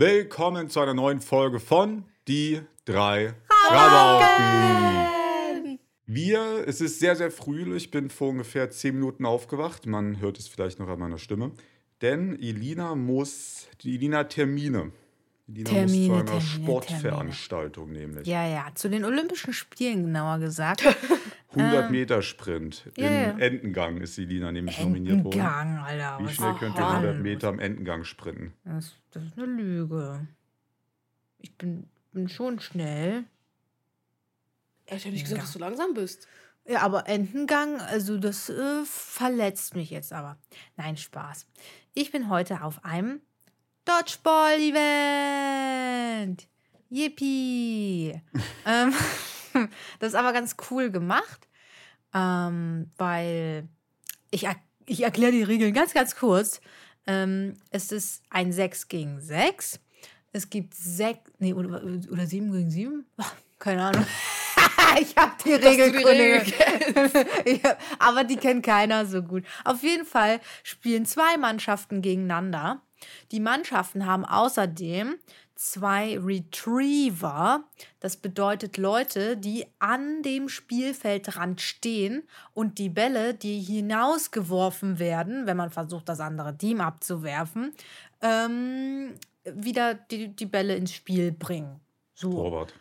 Willkommen zu einer neuen Folge von Die drei Rabauken. Wir, es ist sehr, sehr früh. Ich bin vor ungefähr zehn Minuten aufgewacht. Man hört es vielleicht noch an meiner Stimme. Denn Elina muss, die Elina Termine. Elina muss Termine, zu einer Termine, Sportveranstaltung nämlich. Ja, ja, zu den Olympischen Spielen genauer gesagt. 100 Meter Sprint. ja, Im ja. Entengang ist Elina nämlich nominiert worden. Entengang, Alter. Wie schnell könnt ihr das? 100 Meter am Entengang sprinten? Das, das ist eine Lüge. Ich bin, bin schon schnell. Ich habe nicht gesagt, dass du langsam bist. Ja, aber Entengang, also das äh, verletzt mich jetzt aber. Nein, Spaß. Ich bin heute auf einem Dodgeball-Event. Yippie. ähm, das ist aber ganz cool gemacht, ähm, weil ich, ich erkläre die Regeln ganz, ganz kurz. Ähm, es ist ein 6 gegen 6. Es gibt 6, nee, oder, oder 7 gegen 7? Keine Ahnung. ich habe die Regeln ja, aber die kennt keiner so gut. Auf jeden Fall spielen zwei Mannschaften gegeneinander. Die Mannschaften haben außerdem zwei Retriever. Das bedeutet Leute, die an dem Spielfeldrand stehen und die Bälle, die hinausgeworfen werden, wenn man versucht, das andere Team abzuwerfen, ähm, wieder die, die Bälle ins Spiel bringen. So. Torwart.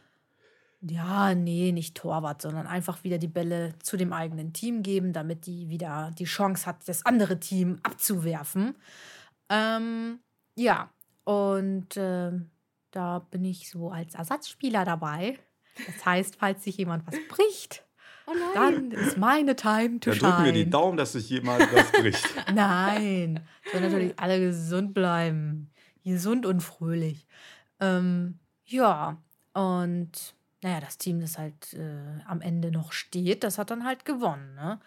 Ja, nee, nicht Torwart, sondern einfach wieder die Bälle zu dem eigenen Team geben, damit die wieder die Chance hat, das andere Team abzuwerfen. Ähm, ja, und ähm, da bin ich so als Ersatzspieler dabei. Das heißt, falls sich jemand was bricht, Oh nein. dann ist meine Time to Da drücken wir die shine. Daumen, dass sich jemand was bricht. Nein, sollen natürlich alle gesund bleiben. Gesund und fröhlich. Ähm, ja, und naja, das Team, das halt äh, am Ende noch steht, das hat dann halt gewonnen. Ne?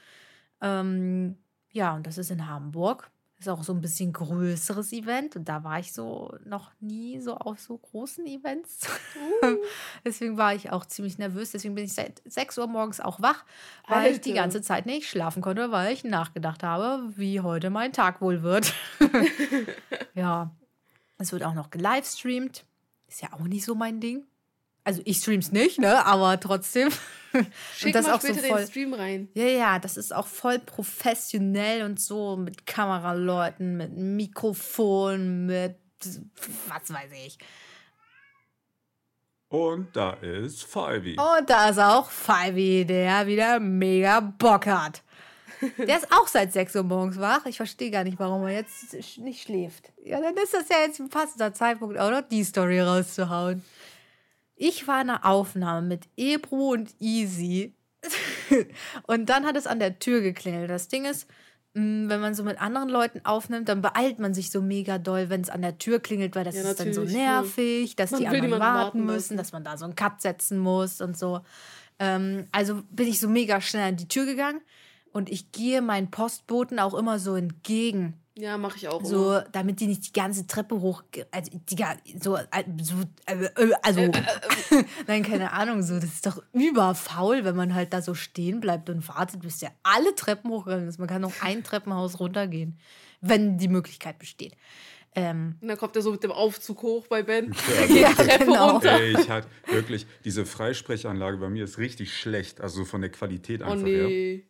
Ähm, ja, und das ist in Hamburg. Ist auch so ein bisschen größeres Event. Und da war ich so noch nie so auf so großen Events. deswegen war ich auch ziemlich nervös. Deswegen bin ich seit 6 Uhr morgens auch wach, weil ich die Alter. ganze Zeit nicht schlafen konnte, weil ich nachgedacht habe, wie heute mein Tag wohl wird. ja, es wird auch noch gelivestreamt. Ist ja auch nicht so mein Ding. Also ich stream's nicht, ne? Aber trotzdem. Schick das mal auch so später voll- den Stream rein. Ja, ja, das ist auch voll professionell und so mit Kameraleuten, mit Mikrofon, mit was weiß ich. Und da ist Fivey. Und da ist auch Fivey, der wieder mega Bock hat. Der ist auch seit 6 Uhr morgens wach. Ich verstehe gar nicht, warum er jetzt nicht schläft. Ja, dann ist das ja jetzt ein passender Zeitpunkt, auch noch die Story rauszuhauen. Ich war in einer Aufnahme mit Ebro und Easy. und dann hat es an der Tür geklingelt. Das Ding ist, mh, wenn man so mit anderen Leuten aufnimmt, dann beeilt man sich so mega doll, wenn es an der Tür klingelt, weil das Ja, ist dann so ja. nervig, dass Man die anderen warten müssen, lassen. dass man da so einen Cut setzen muss und so. Ähm, also bin ich so mega schnell an die Tür gegangen und ich gehe meinen Postboten auch immer so entgegen. Ja, mache ich auch. immer. So, damit die nicht die ganze Treppe hoch, also die, so, äh, so äh, äh, also, nein, keine Ahnung, so, das ist doch überfaul, wenn man halt da so stehen bleibt und wartet, bis der alle Treppen hochgegangen ist. Man kann noch ein Treppenhaus runtergehen, wenn die Möglichkeit besteht. Ähm, Und dann kommt er so mit dem Aufzug hoch bei Ben. ja, Treppe genau. runter. Ey, ich hatte wirklich, diese Freisprechanlage bei mir ist richtig schlecht, also von der Qualität Oh einfach her.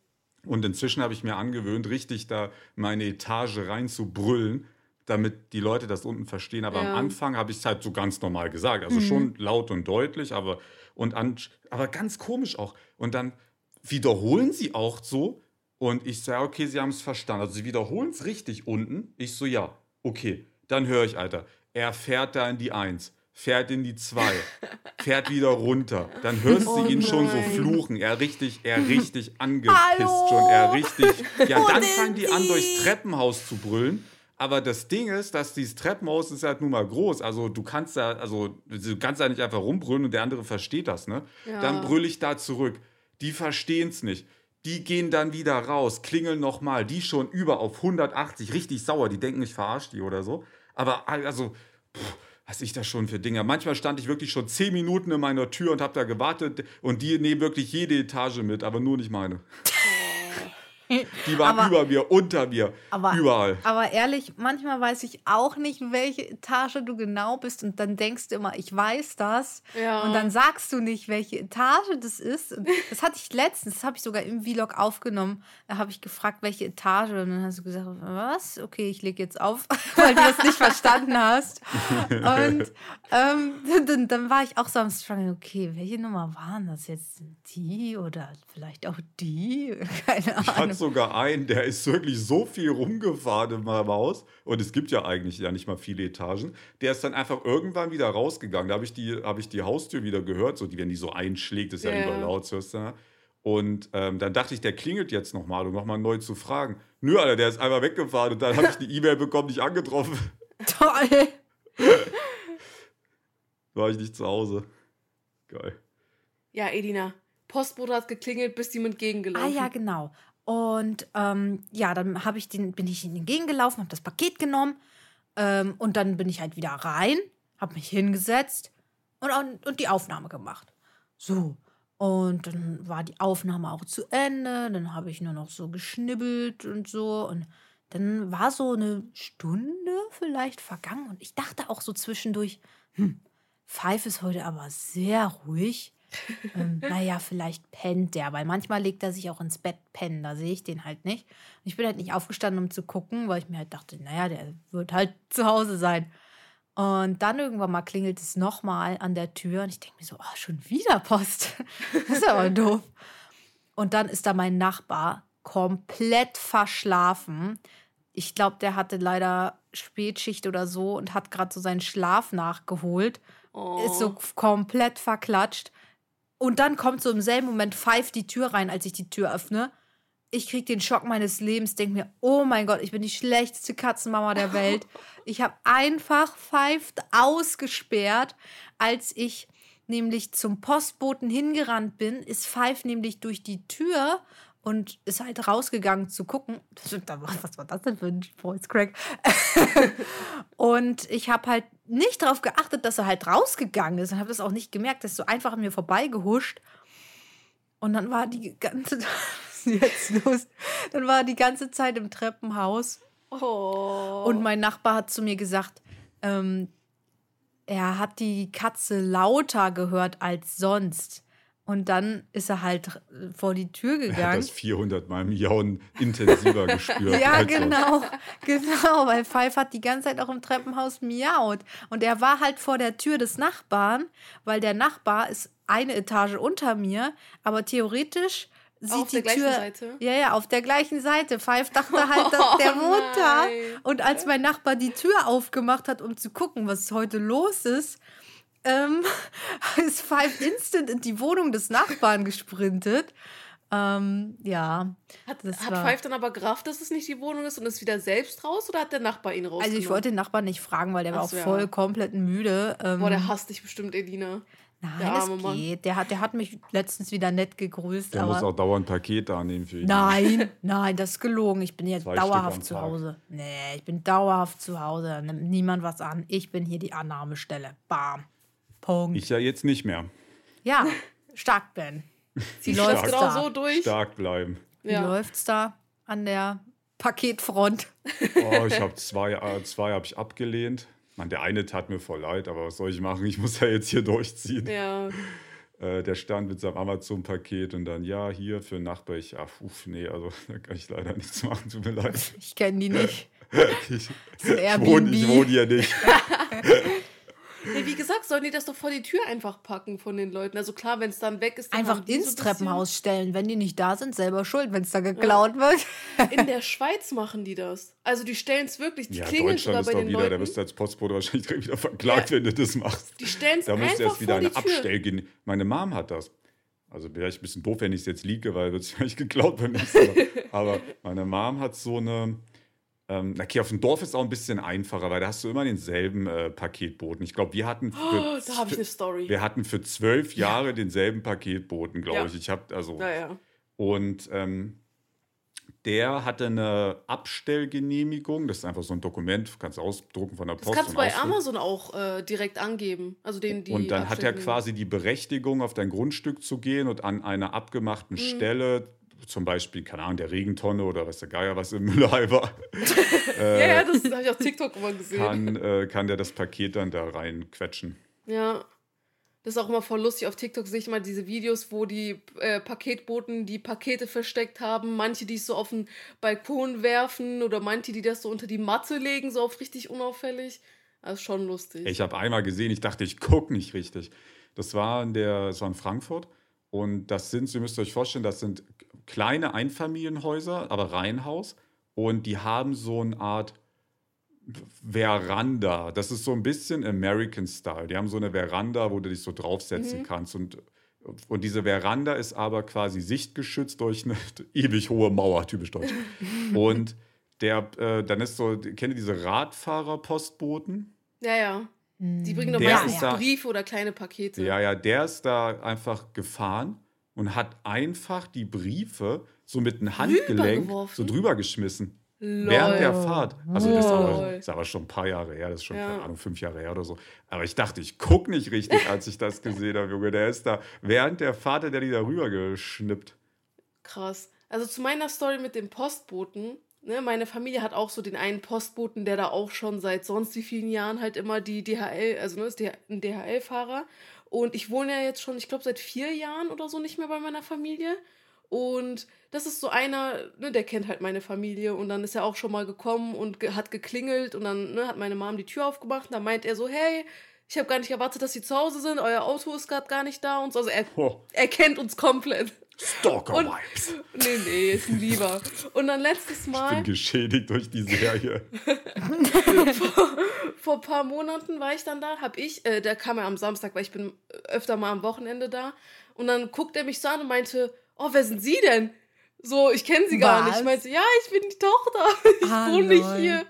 Und inzwischen habe ich mir angewöhnt, richtig da meine Etage rein zu brüllen, damit die Leute das unten verstehen. Aber Ja. am Anfang habe ich es halt so ganz normal gesagt. Also schon laut und deutlich, aber, und an, aber ganz komisch auch. Und dann wiederholen sie auch so. Und ich sage, okay, sie haben es verstanden. Also sie wiederholen es richtig unten. Ich so, ja, okay. Dann höre ich, Alter. Er fährt da in die Eins, fährt in die Zwei, fährt wieder runter. Dann hörst Oh du ihn schon so nein. fluchen. Er richtig, er richtig angepisst Hallo? schon. Er richtig. Ja, Wo dann fangen die an, durchs Treppenhaus zu brüllen. Aber das Ding ist, dass dieses Treppenhaus ist halt nun mal groß. Also du kannst da, also du kannst da nicht einfach rumbrüllen und der andere versteht das, ne? Ja. Dann brülle ich da zurück. Die verstehen es nicht. Die gehen dann wieder raus, klingeln nochmal. Die schon über auf 180, richtig sauer. Die denken, ich verarsche die oder so. Aber also, pff, was ich da schon für Dinger. Manchmal stand ich wirklich schon 10 Minuten in meiner Tür und habe da gewartet. Und die nehmen wirklich jede Etage mit, aber nur nicht meine. Die waren Aber- über mir, unter mir, Aber, überall. aber ehrlich, manchmal weiß ich auch nicht, welche Etage du genau bist. Und dann denkst du immer, ich weiß das. Ja. Und dann sagst du nicht, welche Etage das ist. Und das hatte ich letztens, das habe ich sogar im Vlog aufgenommen. Da habe ich gefragt, welche Etage. Und dann hast du gesagt, was? Okay, ich lege jetzt auf, weil du das nicht verstanden hast. Und ähm, dann, dann war ich auch so am Struggle, okay, welche Nummer waren das jetzt? Die oder vielleicht auch die? Keine Ich sogar einen, der ist wirklich so viel rumgefahren in meinem Haus. Und es gibt ja eigentlich ja nicht mal viele Etagen. Der ist dann einfach irgendwann wieder rausgegangen. Da habe ich, die- hab ich die Haustür wieder gehört, so die, wenn die so einschlägt, ist ja, Ja, ja. überall laut. so ist da. Und ähm, dann dachte ich, der klingelt jetzt nochmal, um nochmal neu zu fragen. Nö, Alter, der ist einmal weggefahren und dann habe ich die E-Mail bekommen, nicht angetroffen. Toll. War ich nicht zu Hause. Geil. Ja, Edina. Postbote hat geklingelt, bist ihm Ah entgegengelaufen. ja, genau. Und ähm, ja, dann habe ich den, bin ich in den Gegend gelaufen, habe das Paket genommen ähm, und dann bin ich halt wieder rein, habe mich hingesetzt und, und, die Aufnahme gemacht. So. Und dann war die Aufnahme auch zu Ende. Dann habe ich nur noch so geschnibbelt und so. Und dann war so eine Stunde vielleicht vergangen. Und ich dachte auch so zwischendurch, hm, Five ist heute aber sehr ruhig. Ähm, naja, vielleicht pennt der, weil manchmal legt er sich auch ins Bett pennen, da sehe ich den halt nicht. Und ich bin halt nicht aufgestanden, um zu gucken, weil ich mir halt dachte, naja, der wird halt zu Hause sein. Und dann irgendwann mal klingelt es nochmal an der Tür und ich denke mir so, oh, schon wieder Post. das ist aber doof. Und dann ist da mein Nachbar komplett verschlafen. Ich glaube, der hatte leider Spätschicht oder so und hat gerade so seinen Schlaf nachgeholt Oh. ist so komplett verklatscht. Und dann kommt so im selben Moment pfeift die Tür rein, als ich die Tür öffne. Ich krieg den Schock meines Lebens, denke mir, oh mein Gott, ich bin die schlechteste Katzenmama der Welt. Ich habe einfach pfeift ausgesperrt, als ich nämlich zum Postboten hingerannt bin, ist Pfeif nämlich durch die Tür und ist halt rausgegangen zu gucken. Was war das denn für ein Voice Crack? Und ich habe halt nicht darauf geachtet, dass er halt rausgegangen ist und habe das auch nicht gemerkt. Das ist so einfach an mir vorbeigehuscht. Und dann war die ganze jetzt los? Dann war die ganze Zeit im Treppenhaus Oh. und mein Nachbar hat zu mir gesagt, ähm, er hat die Katze lauter gehört als sonst. Und dann ist er halt äh, vor die Tür Er hat gegangen. das 400 Mal im Jahren intensiver gespürt. Ja, genau, genau, weil Pfeif hat die ganze Zeit auch im Treppenhaus miaut. Und er war halt vor der Tür des Nachbarn, weil der Nachbar ist eine Etage unter mir, aber theoretisch sieht Auf die der gleichen Tür. Seite? Ja, ja, auf der gleichen Seite. Pfeif dachte halt, dass der Oh da. nein. Und als mein Nachbar die Tür aufgemacht hat, um zu gucken, was heute los ist, ähm, ist Pfeif instant in die Wohnung des Nachbarn gesprintet. Ähm, ja. Hat, das hat war- Pfeif dann aber gerafft, dass es nicht die Wohnung ist und ist wieder selbst raus oder hat der Nachbar ihn raus? Also ich wollte den Nachbarn nicht fragen, weil der war auch so, ja. voll komplett müde. Ähm, Boah, der hasst dich bestimmt, Edina. nein, der arme es Mann. geht. Der hat, der hat mich letztens wieder nett gegrüßt. Der muss auch dauernd Pakete annehmen für ihn. nein, nein, das ist gelogen. Ich bin jetzt Zwei dauerhaft zu. Hause. Nee, ich bin dauerhaft zu Hause. Da nimmt niemand was an. Ich bin hier die Annahmestelle. Bam. Punkt. Ich ja jetzt nicht mehr. ja, stark, Ben. Sie läuft genau da. so durch. Stark bleiben. Wie Ja. läuft's da an der Paketfront? Oh, ich habe zwei, äh, zwei habe ich abgelehnt. Man, der eine tat mir voll leid, aber was soll ich machen? Ich muss ja jetzt hier durchziehen. Ja. Äh, der stand mit seinem Amazon-Paket und dann, ja, hier für einen Nachbar. Ich, ach, uff, nee, also da kann ich leider nichts machen, tut mir leid. Ich kenne die nicht. Ich, ich, wohne, ich wohne hier nicht. Nee, wie gesagt, sollen die das doch vor die Tür einfach packen von den Leuten? Also klar, wenn es dann weg ist, dann Einfach so ins ein bisschen- Treppenhaus stellen. Wenn die nicht da sind, selber schuld, wenn es da geklaut wird. In der Schweiz machen die das. Also die stellen es wirklich, die Ja, klingeln Deutschland sogar ist bei doch den wieder, da Leuten. wirst du als Postbote wahrscheinlich direkt wieder verklagt, Ja. wenn du das machst. Die stellen es Da einfach müsste erst wieder eine. Abstellgen. Meine Mom hat das. Also wäre ich ein bisschen doof, wenn ich es jetzt liege, weil wird es vielleicht geklaut beim nächsten Mal. Aber meine Mom hat so eine. Ähm, okay, auf dem Dorf ist es auch ein bisschen einfacher, weil da hast du immer denselben äh, Paketboten. Ich glaube, wir hatten für, Oh, da habe ich eine Story. wir hatten für zwölf Jahre denselben Paketboten, glaube Ja. ich. Ich habe also Naja. und ähm, der hatte eine Abstellgenehmigung. Das ist einfach so ein Dokument, kannst du ausdrucken von der Das Post. kannst du bei ausfüllen. Amazon auch äh, direkt angeben. Also den, die Und dann hat er quasi die Berechtigung, auf dein Grundstück zu gehen und an einer abgemachten Mhm. Stelle zum Beispiel, keine Ahnung, der Regentonne oder was der Geier, was im Mülleimer, ja, ja, das habe ich auf TikTok immer gesehen. kann, äh, kann der das Paket dann da reinquetschen. Ja. Das ist auch immer voll lustig. Auf TikTok sehe ich mal diese Videos, wo die äh, Paketboten die Pakete versteckt haben. Manche, die es so auf den Balkon werfen oder manche, die das so unter die Matte legen, so auf richtig unauffällig. Das ist schon lustig. Ich habe einmal gesehen, ich dachte, ich gucke nicht richtig. Das war in der, das war in Frankfurt. Und das sind, ihr müsst euch vorstellen, das sind kleine Einfamilienhäuser, aber Reihenhaus. Und die haben so eine Art Veranda. Das ist so ein bisschen American Style. Die haben so eine Veranda, wo du dich so draufsetzen kannst. Und, und diese Veranda ist aber quasi sichtgeschützt durch eine ewig hohe Mauer, typisch deutsch. und der, äh, dann ist so, kennt ihr diese Radfahrer-Postboten? Ja, ja. Die bringen doch meistens ist da- Briefe oder kleine Pakete. Ja, ja, der ist da einfach gefahren und hat einfach die Briefe so mit einem Handgelenk so drüber geschmissen. Lol. Während der Fahrt. Also das ist, aber, ist aber schon ein paar Jahre her, das ist schon, Ja. keine Ahnung, fünf Jahre her oder so. Aber ich dachte, ich gucke nicht richtig, als ich das gesehen habe, Junge. Der ist da, während der Fahrt, hat der die da rüber geschnippt. Krass. Also zu meiner Story mit dem Postboten. Ne, meine Familie hat auch so den einen Postboten, der da auch schon seit sonst wie vielen Jahren halt immer die DHL, also ne, ist der- ein DHL-Fahrer. Und ich wohne ja jetzt schon, ich glaube, seit vier Jahren oder so nicht mehr bei meiner Familie. Und das ist so einer, ne, der kennt halt meine Familie. Und dann ist er auch schon mal gekommen und ge hat geklingelt. Und dann ne, hat meine Mom die Tür aufgemacht. Und dann meint er so, hey, ich habe gar nicht erwartet, dass Sie zu Hause sind. Euer Auto ist gerade gar nicht da. Und so. Also er, Oh, er kennt uns komplett. Stalker-Vibes. Nee, nee, ist ein Lieber. Und dann letztes Ich bin Mal, geschädigt durch die Serie. vor ein paar Monaten war ich dann da, hab ich, äh, der kam ja am Samstag, weil ich bin öfter mal am Wochenende da. Und dann guckt er mich so an und meinte, oh, wer sind Sie denn? So, ich kenne Sie gar Was? nicht. Ich meinte, ja, ich bin die Tochter. Ich wohne nicht hier.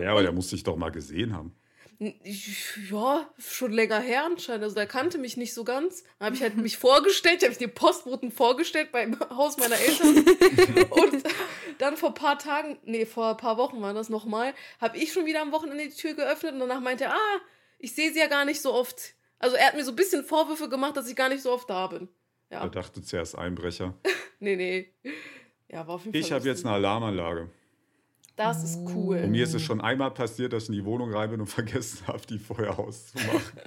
Ja, aber der muss sich doch mal gesehen haben. Ja, schon länger her anscheinend. Also der kannte mich nicht so ganz. Da habe ich halt mich vorgestellt, habe ich den Postboten vorgestellt beim Haus meiner Eltern. Und dann vor ein paar Tagen, nee, vor ein paar Wochen war das nochmal, habe ich schon wieder am Wochenende die Tür geöffnet und danach meinte er, ah, ich sehe sie ja gar nicht so oft. Also er hat mir so ein bisschen Vorwürfe gemacht, dass ich gar nicht so oft da bin. Er Ja, dachte zuerst Einbrecher. nee, nee. Ja, war auf jeden Fall. Ich habe jetzt eine Alarmanlage. Das ist cool. Und mir ist es schon einmal passiert, dass ich in die Wohnung rein bin und vergessen habe, die vorher auszumachen.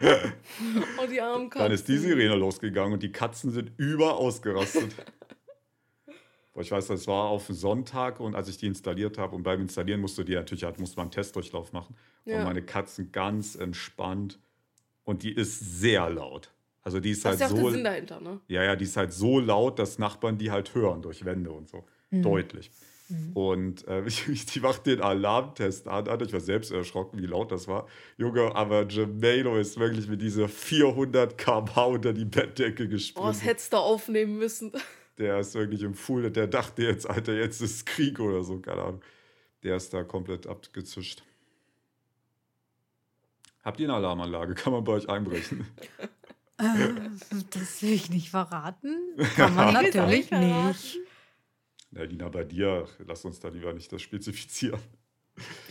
Oh, die armen Katzen. Dann ist die Sirene losgegangen und die Katzen sind über ausgerastet. Boah, ich weiß, das war auf Sonntag und als ich die installiert habe und beim Installieren musste die natürlich, halt, musste man einen Testdurchlauf machen. Ja. Und meine Katzen ganz entspannt. Und die ist sehr laut. Also die ist Das ist halt ja auch der so. Sinn dahinter, ne? Ja, ja, die ist halt so laut, dass Nachbarn die halt hören durch Wände und so. Deutlich. Und äh, ich, ich, die macht den Alarmtest an. Alter, Ich war selbst erschrocken, wie laut das war. Junge, aber Jamalo ist wirklich mit dieser 400 km/h unter die Bettdecke Oh, das gesprungen. hättest du aufnehmen müssen. der ist wirklich im Full. Der dachte jetzt, Alter, jetzt ist Krieg oder so, keine Ahnung. Der ist da komplett abgezischt. Habt ihr eine Alarmanlage? Kann man bei euch einbrechen? Äh, das will ich nicht verraten. Kann man natürlich nicht. Na, Lina, bei dir, lass uns da lieber nicht das spezifizieren.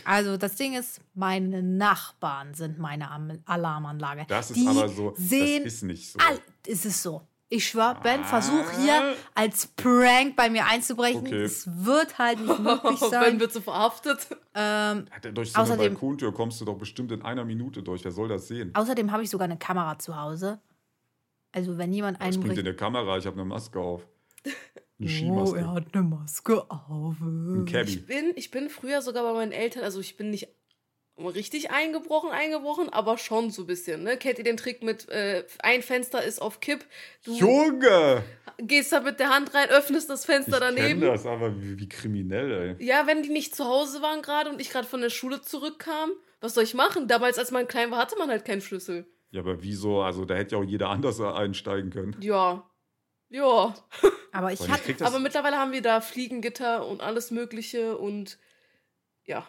Also das Ding ist, meine Nachbarn sind meine Alarmanlage. Das ist Die aber so, sehen das ist nicht so. all, ist es so. Ich schwör, Ben, versuch Ah. hier als Prank bei mir einzubrechen. Okay. Es wird halt nicht möglich Ben sein. wird so verhaftet. ähm, Alter, Durch so eine Außerdem- Balkontür kommst du doch bestimmt in einer Minute durch. Wer soll das sehen? außerdem habe ich sogar eine Kamera zu Hause. Also wenn jemand Das bringt einbricht. in der Kamera, ich habe eine Maske auf. Eine Oh, Skimaske. er hat eine Maske auf. Ein Cabby. Ich bin, ich bin früher sogar bei meinen Eltern, also ich bin nicht richtig eingebrochen, eingebrochen, aber schon so ein bisschen. Ne? Kennt ihr den Trick mit, äh, ein Fenster ist auf Kipp, du Junge! gehst da mit der Hand rein, öffnest das Ich Fenster kenne daneben. das, aber wie, wie kriminell, ey. Ja, wenn die nicht zu Hause waren gerade und ich gerade von der Schule zurückkam, was soll ich machen? Damals, als man klein war, hatte man halt keinen Schlüssel. Ja, aber wieso? Also, da hätte ja auch jeder anders einsteigen können. Ja. Ja. Aber ich ich hatte. das, Aber mittlerweile haben wir da Fliegengitter und alles Mögliche und ja.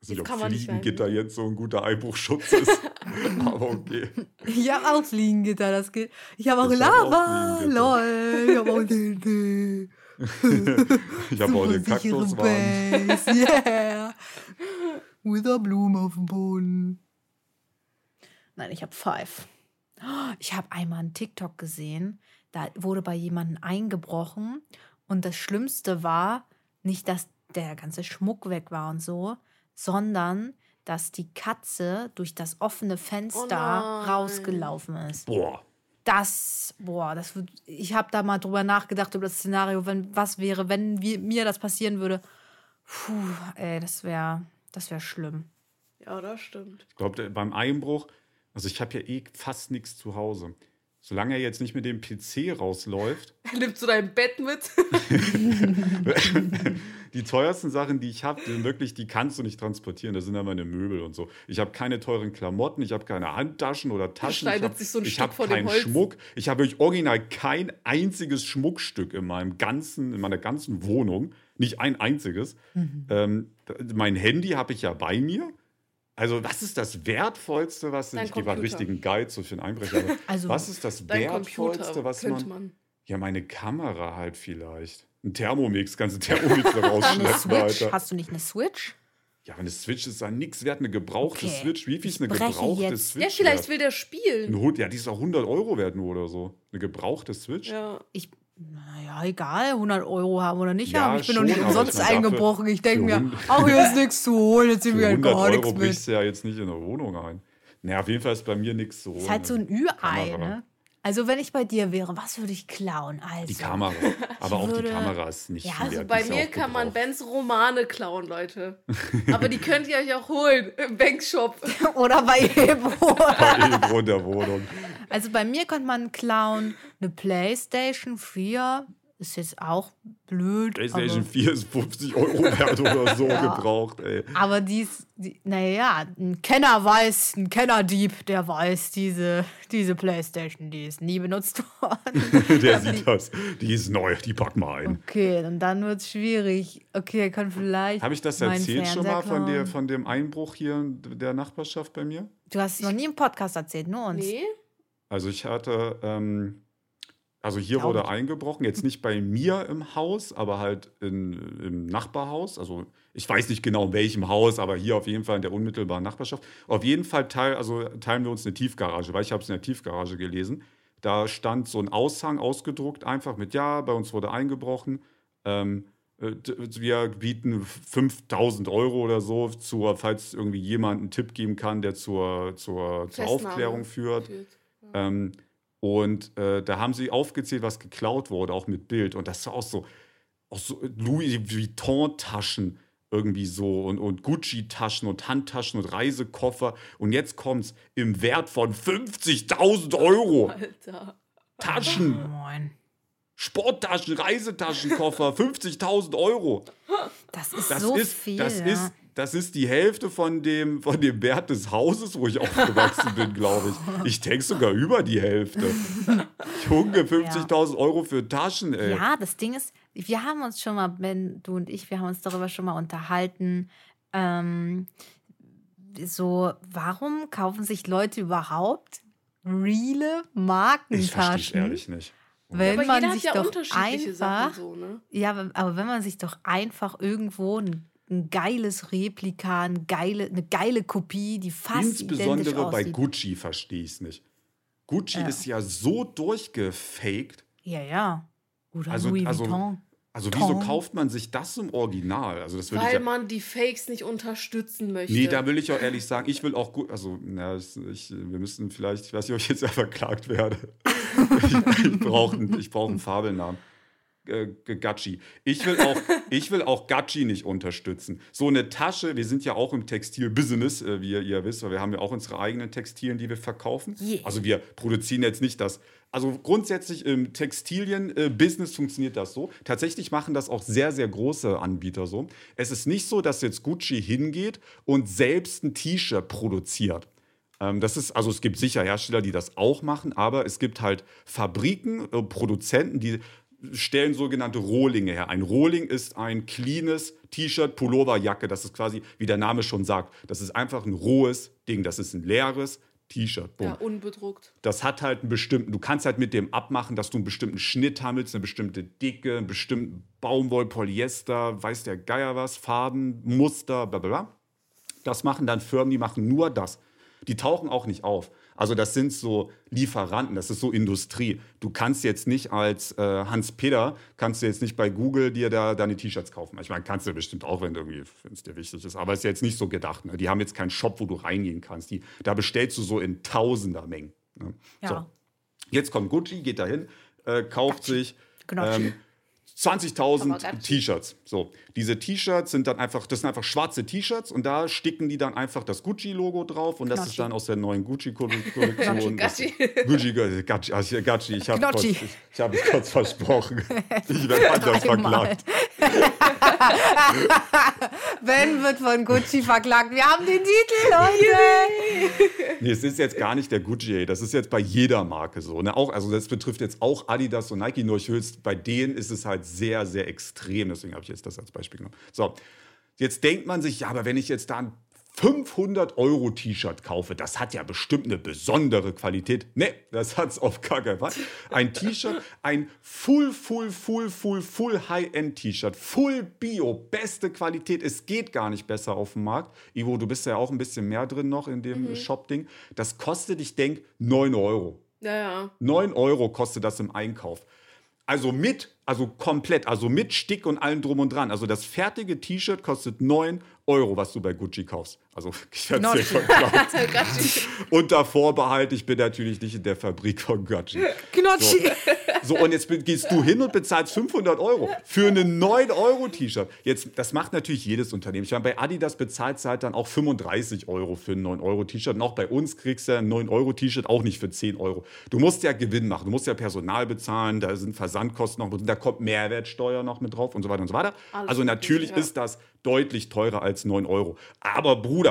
weiß nicht, jetzt ob kann man nicht Fliegengitter jetzt so ein guter Einbruchschutz ist. aber okay. Ich habe auch Fliegengitter, das geht. Ich habe auch Ich hab auch Lava. Lol. Ich habe auch den. Ich habe auch eine Kaktuswand. Yeah. With a Blume auf dem Boden. Nein, ich habe Five. Ich habe einmal einen TikTok gesehen, da wurde bei jemandem eingebrochen und das Schlimmste war nicht, dass der ganze Schmuck weg war und so, sondern dass die Katze durch das offene Fenster nein. rausgelaufen ist. Boah. Das, boah, das wird, ich habe da mal drüber nachgedacht über das Szenario, wenn was wäre, wenn wir, mir das passieren würde. Puh, ey, das wäre, das wäre schlimm. Ja, das stimmt. Ich glaube, beim Einbruch, also ich habe ja eh fast nichts zu Hause. Solange er jetzt nicht mit dem PC rausläuft, Nimmst du dein Bett mit? die teuersten Sachen, die ich habe, sind wirklich, die kannst du nicht transportieren. Das sind ja meine Möbel und so. Ich habe keine teuren Klamotten, ich habe keine Handtaschen oder Taschen. schneidet ich hab, sich so ein ich hab keinen Holz. Schmuck. Ich habe wirklich original kein einziges Schmuckstück in meinem ganzen, in meiner ganzen Wohnung. Nicht ein einziges. Mhm. Ähm, mein Handy habe ich ja bei mir. Also, was ist das Wertvollste, was Dein ich gebe einen richtigen Guide so für einen Einbrecher. Aber Also- was ist das Wertvollste, was man, man. Ja, meine Kamera halt vielleicht. Ein Thermomix, kannst du Thermomix da Eine rausschleppen, Switch? Alter. Hast du nicht eine Switch? Ja, eine Switch ist ja nichts wert, eine gebrauchte Okay. Switch. Wie viel ist eine Ich breche gebrauchte jetzt- Switch? Ja, vielleicht wert? will der spielen. Ja, die ist auch 100 Euro wert nur oder so. Eine gebrauchte Switch? Ja. Ich, naja, egal, 100 Euro haben oder nicht Ja, haben. Ich bin schon, nicht aber umsonst eingebrochen. Ich denke mir, ach, hier ist nichts zu holen, jetzt Für wir halt 100 gar Euro nichts brichst mit. du ja jetzt nicht in eine Wohnung ein. Naja, auf jeden Fall ist bei mir nichts so. Ist halt so ein Ü-Ei, ne? Also, wenn ich bei dir wäre, was würde ich klauen? Also, Die Kamera. Aber auch würde- die Kamera ist nicht Ja, also. Bei mir auch kann man. Bens Romane klauen, Leute. Aber die könnt ihr euch auch holen im Bankshop. Oder bei Ebro. Bei Ebro in der Wohnung. Also, bei mir könnte man klauen eine Playstation 4. Ist jetzt auch blöd. PlayStation aber, 4 ist 50 Euro wert oder so gebraucht, ey. aber die ist, die, naja, ein Kenner weiß, ein Kennerdieb, der weiß, diese, diese Playstation, die ist nie benutzt worden. Der sieht das. Die ist neu, die pack mal ein. Okay, und dann wird es schwierig. Okay, er kann vielleicht. Habe ich das erzählt schon Fernseher mal von, der, klauen. von dem Einbruch hier in der Nachbarschaft bei mir? Du hast es noch nie im Podcast erzählt, nur uns. Nee? Also ich hatte, ähm, also hier Glaub wurde eingebrochen, jetzt nicht bei mir im Haus, aber halt in, im Nachbarhaus. Also ich weiß nicht genau in welchem Haus, aber hier auf jeden Fall in der unmittelbaren Nachbarschaft. Auf jeden Fall teil, also teilen wir uns eine Tiefgarage, weil ich habe es in der Tiefgarage gelesen. Da stand so ein Aushang ausgedruckt, einfach mit Ja, bei uns wurde eingebrochen. Ähm, äh, wir bieten 5000 Euro oder so, zur, falls irgendwie jemand einen Tipp geben kann, der zur, zur, zur Aufklärung führt. führt. Ähm, und äh, da haben sie aufgezählt, was geklaut wurde, auch mit Bild. Und das war auch so, auch so Louis Vuitton-Taschen irgendwie so und, und Gucci-Taschen und Handtaschen und Reisekoffer. Und jetzt kommt's im Wert von 50.000 Euro. Alter. Taschen, Moin. Sporttaschen, Reisetaschenkoffer, 50.000 Euro. Das ist Das so ist, viel. das ja. ist, das ist die Hälfte von dem, von dem Wert des Hauses, wo ich aufgewachsen bin, glaube ich. Ich denke sogar über die Hälfte. Junge, 50.000 Euro für Taschen, ey. Ja, das Ding ist, wir haben uns schon mal, Ben, du und ich, wir haben uns darüber schon mal unterhalten. Ähm, so, warum kaufen sich Leute überhaupt reale Markentaschen? Ich verstehe ehrlich nicht. Wenn aber man jeder hat sich ja doch unterschiedliche einfach, Sachen so, ne? ja, aber- aber wenn man sich doch einfach irgendwo ein, ein geiles Replika, ein geile, eine geile Kopie, die fast identisch Insbesondere bei aussieht. Gucci verstehe ich es nicht. Gucci Ja. ist ja so durchgefaked. Ja, ja. Oder Also- Louis also- Vuitton. Also wieso kauft man sich das im Original? Also das würde ich Weil ja, man die Fakes nicht unterstützen möchte. Nee, da will ich auch ehrlich sagen, ich will auch gut, also na, ich, wir müssen vielleicht, ich weiß nicht, ob ich jetzt ja verklagt werde. ich ich brauche ich brauch einen Fabelnamen. Äh, Gatschi. Ich will auch, ich will auch Gatschi nicht unterstützen. So eine Tasche, wir sind ja auch im Textil-Business, äh, wie ihr, ihr wisst, weil wir haben ja auch unsere eigenen Textilien, die wir verkaufen. Yeah. Also wir produzieren jetzt nicht das. Also grundsätzlich im Textilien-Business funktioniert das so. Tatsächlich machen das auch sehr, sehr große Anbieter so. Es ist nicht so, dass jetzt Gucci hingeht und selbst ein T-Shirt produziert. Ähm, Das ist, also es gibt sicher Hersteller, die das auch machen, aber es gibt halt Fabriken, äh, Produzenten, die stellen sogenannte Rohlinge her. Ein Rohling ist ein cleanes T-Shirt, Pullover, Jacke. Das ist quasi, wie der Name schon sagt, das ist einfach ein rohes Ding. Das ist ein leeres T-Shirt. Ja, unbedruckt. Das hat halt einen bestimmten, du kannst halt mit dem abmachen, dass du einen bestimmten Schnitt willst, eine bestimmte Dicke, einen bestimmten Baumwoll, Polyester, weiß der Geier was, Farben, Muster, bla bla bla. Das machen dann Firmen, die machen nur das. Die tauchen auch nicht auf. Also das sind so Lieferanten, das ist so Industrie. Du kannst jetzt nicht als äh, Hans-Peter, kannst du jetzt nicht bei Google dir da deine T-Shirts kaufen. Ich meine, kannst du bestimmt auch, wenn es dir wichtig ist. Aber ist jetzt nicht so gedacht. Ne? Die haben jetzt keinen Shop, wo du reingehen kannst. Die, da bestellst du so in Tausendermengen. Ne? Ja. So. Jetzt kommt Gucci, geht dahin, äh, kauft sich Gnocchi. ähm, 20.000 Tamagotchi. T-Shirts. So, diese T-Shirts sind dann einfach, das sind einfach schwarze T-Shirts und da sticken die dann einfach das Gucci-Logo drauf und das Gnocchi. ist dann aus der neuen Gucci-Kollektion. Das- Gatschi. Gucci, Gucci, also Gucci, ich habe kurz, ich, ich hab mich kurz versprochen. Ich werde anders verklagt. Ben wird von Gucci verklagt. Wir haben den Titel, Leute. Nee, es ist jetzt gar nicht der Gucci, das ist jetzt bei jeder Marke so. Ne? Auch, also das betrifft jetzt auch Adidas und Nike, nur ich es- bei denen ist es halt sehr, sehr extrem. Deswegen habe ich jetzt das als Beispiel genommen. So, jetzt denkt man sich, ja, aber wenn ich jetzt da ein 500 Euro T-Shirt kaufe, das hat ja bestimmt eine besondere Qualität. Nee, das hat es auf gar keinen Fall. Ein T-Shirt, ein Full, Full, Full, Full, Full High-End T-Shirt, Full Bio, beste Qualität. Es geht gar nicht besser auf dem Markt. Ivo, du bist ja auch ein bisschen mehr drin noch in dem Shop-Ding. Das kostet, ich denke, 9 Euro. Ja, ja. 9 Euro kostet das im Einkauf. Also mit, also komplett, also mit Stick und allem drum und dran. Also das fertige T-Shirt kostet 9 Euro, was du bei Gucci kaufst. Also ich werde Gnocchi. dir verklagt. Gatschi. Unter Vorbehalt, ich bin natürlich nicht in der Fabrik von Gucci. Gnocchi. So, und jetzt gehst du hin und bezahlst 500 Euro für ein 9-Euro-T-Shirt. Jetzt, das macht natürlich jedes Unternehmen. Ich meine, bei Adidas bezahlt es halt dann auch 35 Euro für ein 9-Euro-T-Shirt. Und auch bei uns kriegst du ein 9-Euro-T-Shirt auch nicht für 10 Euro. Du musst ja Gewinn machen. Du musst ja Personal bezahlen. Da sind Versandkosten noch mit. Da kommt Mehrwertsteuer noch mit drauf und so weiter und so weiter. Alles also natürlich ja. ist das deutlich teurer als 9 Euro. Aber Bruder,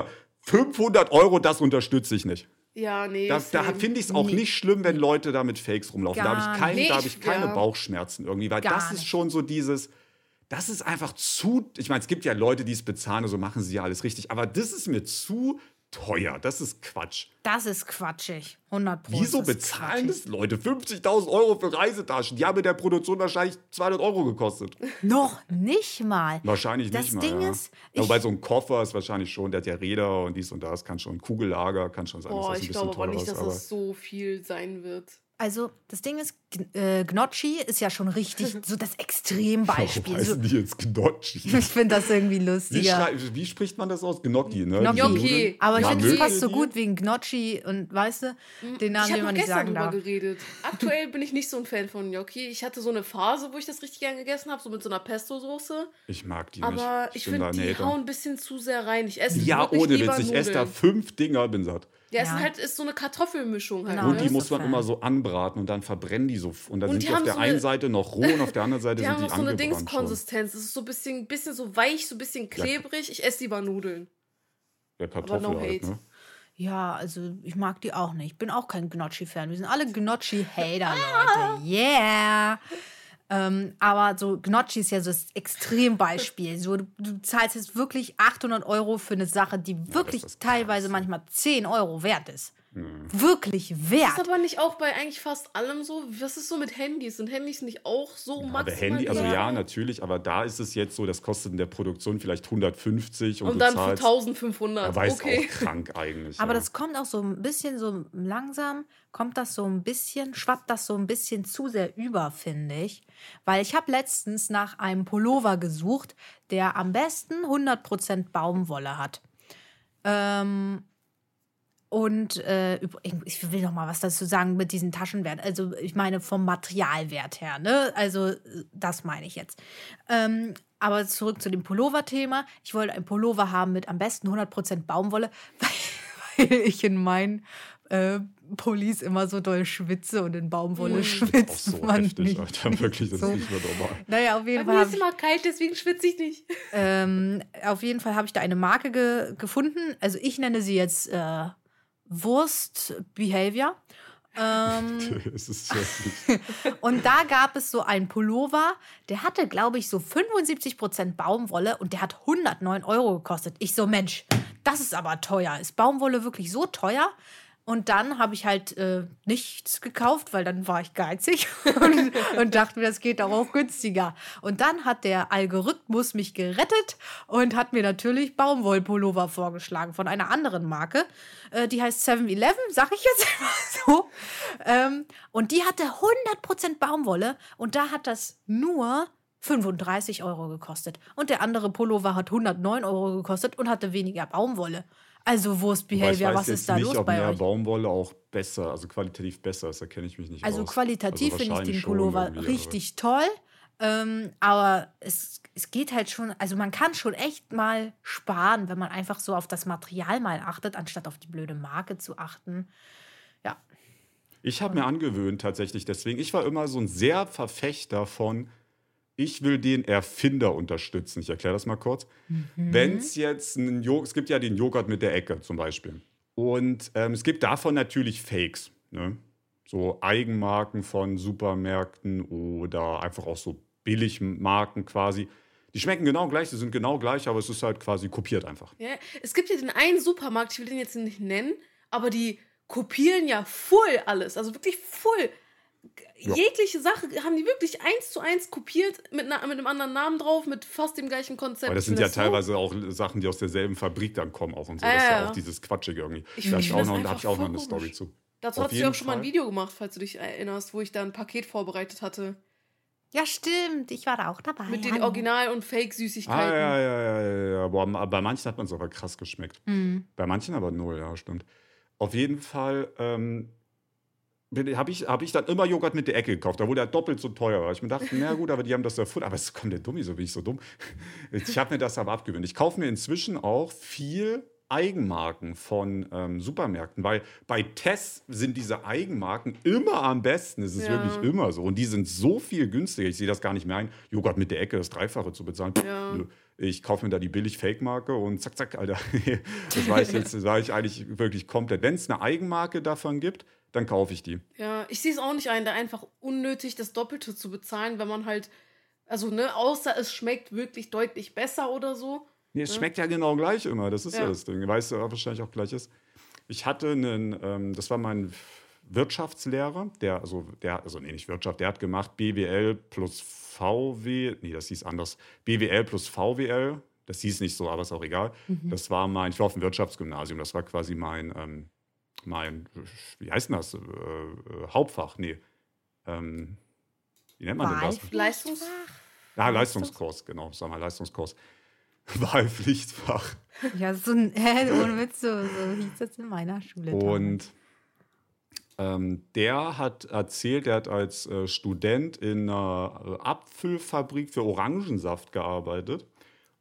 500 Euro, das unterstütze ich nicht. Ja, nee. Da, da finde ich es auch Nee. nicht schlimm, wenn Leute da mit Fakes rumlaufen. da habe Gar ich, kein, nicht. da hab ich keine Ja. Bauchschmerzen irgendwie, weil Gar das ist schon so dieses. Das ist einfach zu. Ich meine, es gibt ja Leute, die es bezahlen, so machen sie ja alles richtig. Aber das ist mir zu teuer. Das ist Quatsch. Das ist quatschig. 100 Pro. Wieso das ist bezahlen quatschig. das Leute 50.000 Euro für Reisetaschen? Die haben in der Produktion wahrscheinlich 200 Euro gekostet. Noch nicht mal. Wahrscheinlich Das nicht mal. Ding ja. ist, Aber ich- bei so einem Koffer ist wahrscheinlich schon, der hat ja Räder und dies und das, kann schon Kugellager, kann schon sein, Boah, dass das ein ich glaube aber nicht, dass aber- das so viel sein wird. Also, das Ding ist, G- äh, Gnocchi ist ja schon richtig so das Extrembeispiel. Warum So, heißen die jetzt Gnocchi? ich finde das irgendwie Wie, lustiger. schrei- wie spricht man das aus? Gnocchi, ne? Gnocchi. Aber ich finde, es passt so gut wegen Gnocchi und weißt du, den Namen, ich den habe man nicht gestern sagen drüber darf. geredet. Aktuell bin ich nicht so ein Fan von Gnocchi. Ich hatte so eine Phase, wo ich das richtig gern gegessen habe, so mit so einer Pesto-Soße. Ich mag die Aber nicht. ich bin da finde, die hauen ein bisschen zu sehr rein. Ich esse Ja, ohne Witz. Ich esse da fünf Dinger, bin satt. Ja, es Ja. ist halt ist so eine Kartoffelmischung halt. Genau. Und ne? die ist muss man immer so anbraten und dann verbrennen die so. Und dann Und sind die die auf haben der so einen eine- Seite noch roh und auf der anderen Seite Die sind haben die auch so eine angebrannt. Dingskonsistenz. Es ist so ein bisschen, bisschen so weich, so ein bisschen klebrig. Ich esse lieber Nudeln. Der Kartoffel no halt, ne? Ja, also ich mag die auch nicht. Ich bin auch kein Gnocchi-Fan. Wir sind alle Gnocchi-Hater, Leute. Yeah! Ähm, aber so Gnocchi ist ja so das Extrembeispiel. So, du, du zahlst jetzt wirklich 800 Euro für eine Sache, die wirklich ist teilweise manchmal 10 Euro wert ist. Mhm. Wirklich Ist wert. aber nicht auch bei eigentlich fast allem so. Was ist so mit Handys? Sind Handys nicht auch so Aber maximal? Handy, also ja, natürlich, aber da ist es jetzt so, das kostet in der Produktion vielleicht 150 und, Und dann für zahlst. 1500. Ja, weiß okay. auch krank eigentlich. Aber ja. das kommt auch so ein bisschen so langsam, kommt das so ein bisschen, schwappt das so ein bisschen zu sehr über, finde ich. Weil ich habe letztens nach einem Pullover gesucht, der am besten 100% Baumwolle hat. Ähm, und äh, übrigens, ich will noch mal was dazu sagen mit diesen Taschenwert. Also ich meine vom Materialwert her, ne? Also äh, das meine ich jetzt. Ähm, aber zurück zu dem Pullover-Thema. Ich wollte einen Pullover haben mit am besten 100% Baumwolle, weil, weil ich in meinen äh, Pullis immer so doll schwitze und in Baumwolle Mhm. auch schwitzt so man heftig, nicht. Alter. Wirklich, das So. ist nicht mehr normal. Naja, auf jeden Bei Fall mir habe ist ich immer kalt, deswegen schwitze ich nicht. ähm, auf jeden Fall habe ich da eine Marke ge gefunden. Also ich nenne sie jetzt äh, Wurst Behavior. Ähm, und da gab es so einen Pullover, der hatte, glaube ich, so 75% Baumwolle und der hat 109 Euro gekostet. Ich so, Mensch, das ist aber teuer. Ist Baumwolle wirklich so teuer? Und dann habe ich halt äh, nichts gekauft, weil dann war ich geizig und, und dachte mir, das geht doch auch günstiger. Und dann hat der Algorithmus mich gerettet und hat mir natürlich Baumwollpullover vorgeschlagen von einer anderen Marke. Äh, die heißt 7-Eleven, sag ich jetzt immer so. Ähm, und die hatte 100% Baumwolle und da hat das nur 35 Euro gekostet. Und der andere Pullover hat 109 Euro gekostet und hatte weniger Baumwolle. Also Wurstbehavior, was ist da nicht, los ob bei mehr euch? Baumwolle auch besser, also qualitativ besser ist, da kenne ich mich nicht Also aus. qualitativ Also finde ich den Pullover richtig toll. Ähm, aber es, es geht halt schon, also man kann schon echt mal sparen, wenn man einfach so auf das Material mal achtet, anstatt auf die blöde Marke zu achten. Ja, Ich habe mir angewöhnt tatsächlich, deswegen, ich war immer so ein sehr Verfechter von, ich will den Erfinder unterstützen. Ich erkläre das mal kurz. Wenn es jetzt einen Joghurt, es gibt ja den Joghurt mit der Ecke zum Beispiel. Und ähm, es gibt davon natürlich Fakes. Ne? So Eigenmarken von Supermärkten oder einfach auch so Billigmarken quasi. Die schmecken genau gleich, sie sind genau gleich, aber es ist halt quasi kopiert einfach. Ja, es gibt ja den einen Supermarkt, ich will den jetzt nicht nennen, aber die kopieren ja voll alles. Also wirklich voll. Ja. Jegliche Sache haben die wirklich eins zu eins kopiert mit, einer, mit einem anderen Namen drauf, mit fast dem gleichen Konzept. Aber das Ich sind ja so- teilweise auch Sachen, die aus derselben Fabrik dann kommen auch und so. Ah, das ist ja ja. auch dieses Quatschige irgendwie. Ich da ich das habe ich auch noch eine komisch. Story zu. Dazu hast du ja auch schon mal ein. Video gemacht, falls du dich erinnerst, wo ich da ein Paket vorbereitet hatte. ja stimmt, ich war da auch dabei. Mit den. Original- und Ah, Fake-Süßigkeiten. ja, ja, ja, ja, ja. Boah, aber bei manchen hat man es aber krass geschmeckt. Mhm. Bei manchen aber null, ja, stimmt. Auf jeden Fall ähm, habe ich, hab ich dann immer Joghurt mit der Ecke gekauft, da wurde er doppelt so teuer. war. Ich mir dachte, na gut, aber die haben das erfunden. Aber es kommt der Dummi, so bin ich so dumm. Ich habe mir das aber abgewöhnt. Ich kaufe mir inzwischen auch viel Eigenmarken von ähm, Supermärkten, weil bei Tess sind diese Eigenmarken immer am besten. Es ist Ja. wirklich immer so. Und die sind so viel günstiger. Ich sehe das gar nicht mehr ein, Joghurt mit der Ecke das Dreifache zu bezahlen. Ja. Ich kaufe mir da die billig Fake-Marke und zack, zack, Alter. das war ich jetzt, war ich eigentlich wirklich komplett. Wenn es eine Eigenmarke davon gibt, dann kaufe ich die. Ja, ich sehe es auch nicht ein, da einfach unnötig das Doppelte zu bezahlen, wenn man halt, also ne, außer es schmeckt wirklich deutlich besser oder so. Nee, es schmeckt ja genau gleich immer. Das ist ja, Ja. das Ding. Weißt du, was wahrscheinlich auch gleich ist. Ich hatte einen, ähm, das war mein Wirtschaftslehrer, der, also, der, also nee, nicht Wirtschaft, der hat gemacht BWL plus VW, nee, das hieß anders. BWL plus VWL, das hieß nicht so, aber ist auch egal. Das war mein, ich war auf dem Wirtschaftsgymnasium, das war quasi mein, ähm, mein, wie heißt denn das? Äh, äh, Hauptfach, nee. Ähm, wie nennt man denn das? Wahlpflichtfach? Leistungs- Ja, Leistungskurs, genau, das war mein Leistungskurs. Wahlpflichtfach. Ja, so ein, hä, ohne Witz, so, so hieß das in meiner Schule. Und ähm, der hat erzählt, er hat als äh, Student in einer äh, Apfelfabrik für Orangensaft gearbeitet.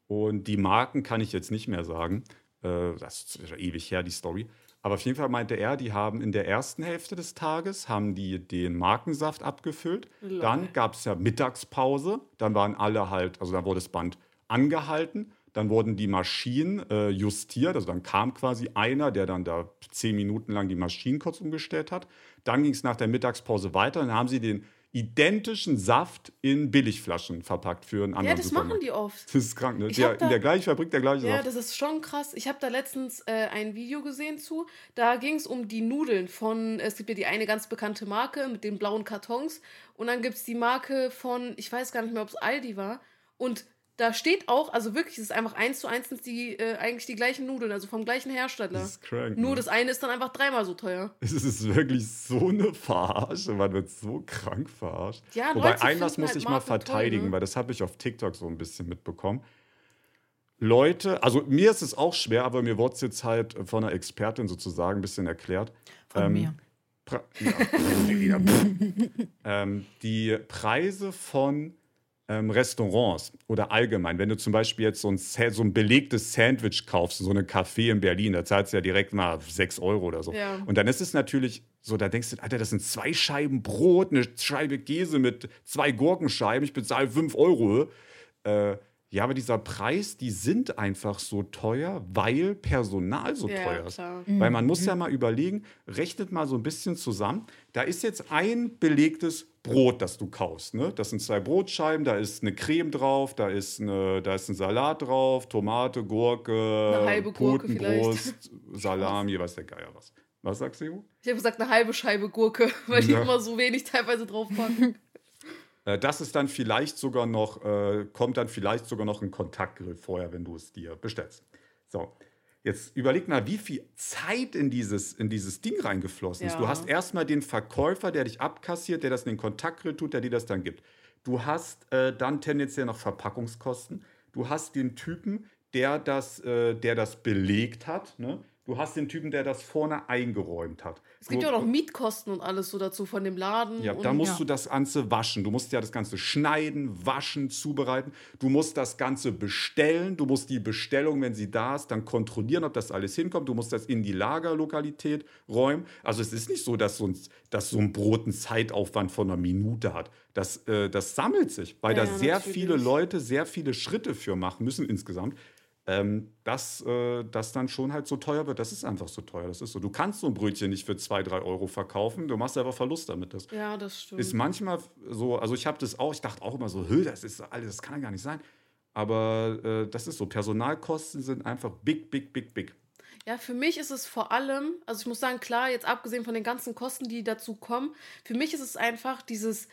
Und die Marken kann ich jetzt nicht mehr sagen. Äh, das ist ewig her, die Story. Aber auf jeden Fall meinte er, die haben in der ersten Hälfte des Tages haben die den Markensaft abgefüllt. Lol. Dann gab es ja Mittagspause. Dann waren alle halt, also dann wurde das Band angehalten. Dann wurden die Maschinen äh, justiert. Also dann kam quasi einer, der dann da zehn Minuten lang die Maschinen kurz umgestellt hat. Dann ging es nach der Mittagspause weiter. Dann haben sie den identischen Saft in Billigflaschen verpackt für einen Ja, anderen das machen Supermarkt. die oft. Das ist krank, ne? Der, da- in der gleichen Fabrik der gleiche Ja, Saft. das ist schon krass. Ich habe da letztens äh, ein Video gesehen zu. Da ging es um die Nudeln von, es gibt ja die eine ganz bekannte Marke mit den blauen Kartons. Und dann gibt es die Marke von, ich weiß gar nicht mehr, ob es Aldi war. Und da steht auch, also wirklich, es ist einfach eins zu eins sind die, äh, eigentlich die gleichen Nudeln, also vom gleichen Hersteller. Das ist krank. Nur ne? das eine ist dann einfach dreimal so teuer. Es ist wirklich so eine Verarsche. Man wird so krank verarscht. Ja, Wobei, Leute ein was finden muss halt ich mal Marken toll, verteidigen, ne? weil das habe ich auf TikTok so ein bisschen mitbekommen. Leute, also mir ist es auch schwer, aber mir wurde es jetzt halt von einer Expertin sozusagen ein bisschen erklärt. Von Ähm, mir. Pra ja. ähm, die Preise von ähm, Restaurants oder allgemein, wenn du zum Beispiel jetzt so ein, so ein belegtes Sandwich kaufst, so eine Café in Berlin, da zahlst du ja direkt mal 6 Euro oder so. Ja. Und dann ist es natürlich so, da denkst du, Alter, das sind zwei Scheiben Brot, eine Scheibe Käse mit zwei Gurkenscheiben, ich bezahle 5 Euro. Äh, ja, aber dieser Preis, die sind einfach so teuer, weil Personal so Ja, teuer ist. klar. Weil man muss ja mal überlegen, rechnet mal so ein bisschen zusammen. Da ist jetzt ein belegtes Brot, das du kaufst. Ne? Das sind zwei Brotscheiben, da ist eine Creme drauf, da ist, eine, da ist ein Salat drauf, Tomate, Gurke, Eine halbe Gurke Putenbrust, Salami, weiß der Geier was. Was sagst du? Ich habe gesagt, eine halbe Scheibe Gurke, weil die Ja. immer so wenig teilweise draufpacken. Äh, Das ist dann vielleicht sogar noch, äh, kommt dann vielleicht sogar noch ein Kontaktgrill vorher, wenn du es dir bestellst. So, jetzt überleg mal, wie viel Zeit in dieses, in dieses Ding reingeflossen ist. Ja. Du hast erstmal den Verkäufer, der dich abkassiert, der das in den Kontaktgrill tut, der dir das dann gibt. Du hast äh, dann tendenziell noch Verpackungskosten. Du hast den Typen, der das, äh, der das belegt hat. Ne? Du hast den Typen, der das vorne eingeräumt hat. Es gibt Du- ja auch noch Mietkosten und alles so dazu von dem Laden. ja, da musst Ja. du das Ganze waschen. Du musst ja das Ganze schneiden, waschen, zubereiten. Du musst das Ganze bestellen. Du musst die Bestellung, wenn sie da ist, dann kontrollieren, ob das alles hinkommt. Du musst das in die Lagerlokalität räumen. Also es ist nicht so, dass so ein, dass so ein Brot einen Zeitaufwand von einer Minute hat. Das, äh, das sammelt sich, weil Ja, da sehr natürlich. viele Leute sehr viele Schritte für machen müssen insgesamt. Ähm, dass äh, das dann schon halt so teuer wird. Das ist einfach so teuer. Das ist so. Du kannst so ein Brötchen nicht für 2, 3 Euro verkaufen. Du machst einfach Verlust damit. Das Ja, das stimmt. ist manchmal so, also ich habe das auch, ich dachte auch immer so, das ist alles, das kann ja gar nicht sein. Aber äh, das ist so, Personalkosten sind einfach big, big, big, big. Ja, für mich ist es vor allem, also ich muss sagen, klar, jetzt abgesehen von den ganzen Kosten, die dazu kommen, für mich ist es einfach dieses,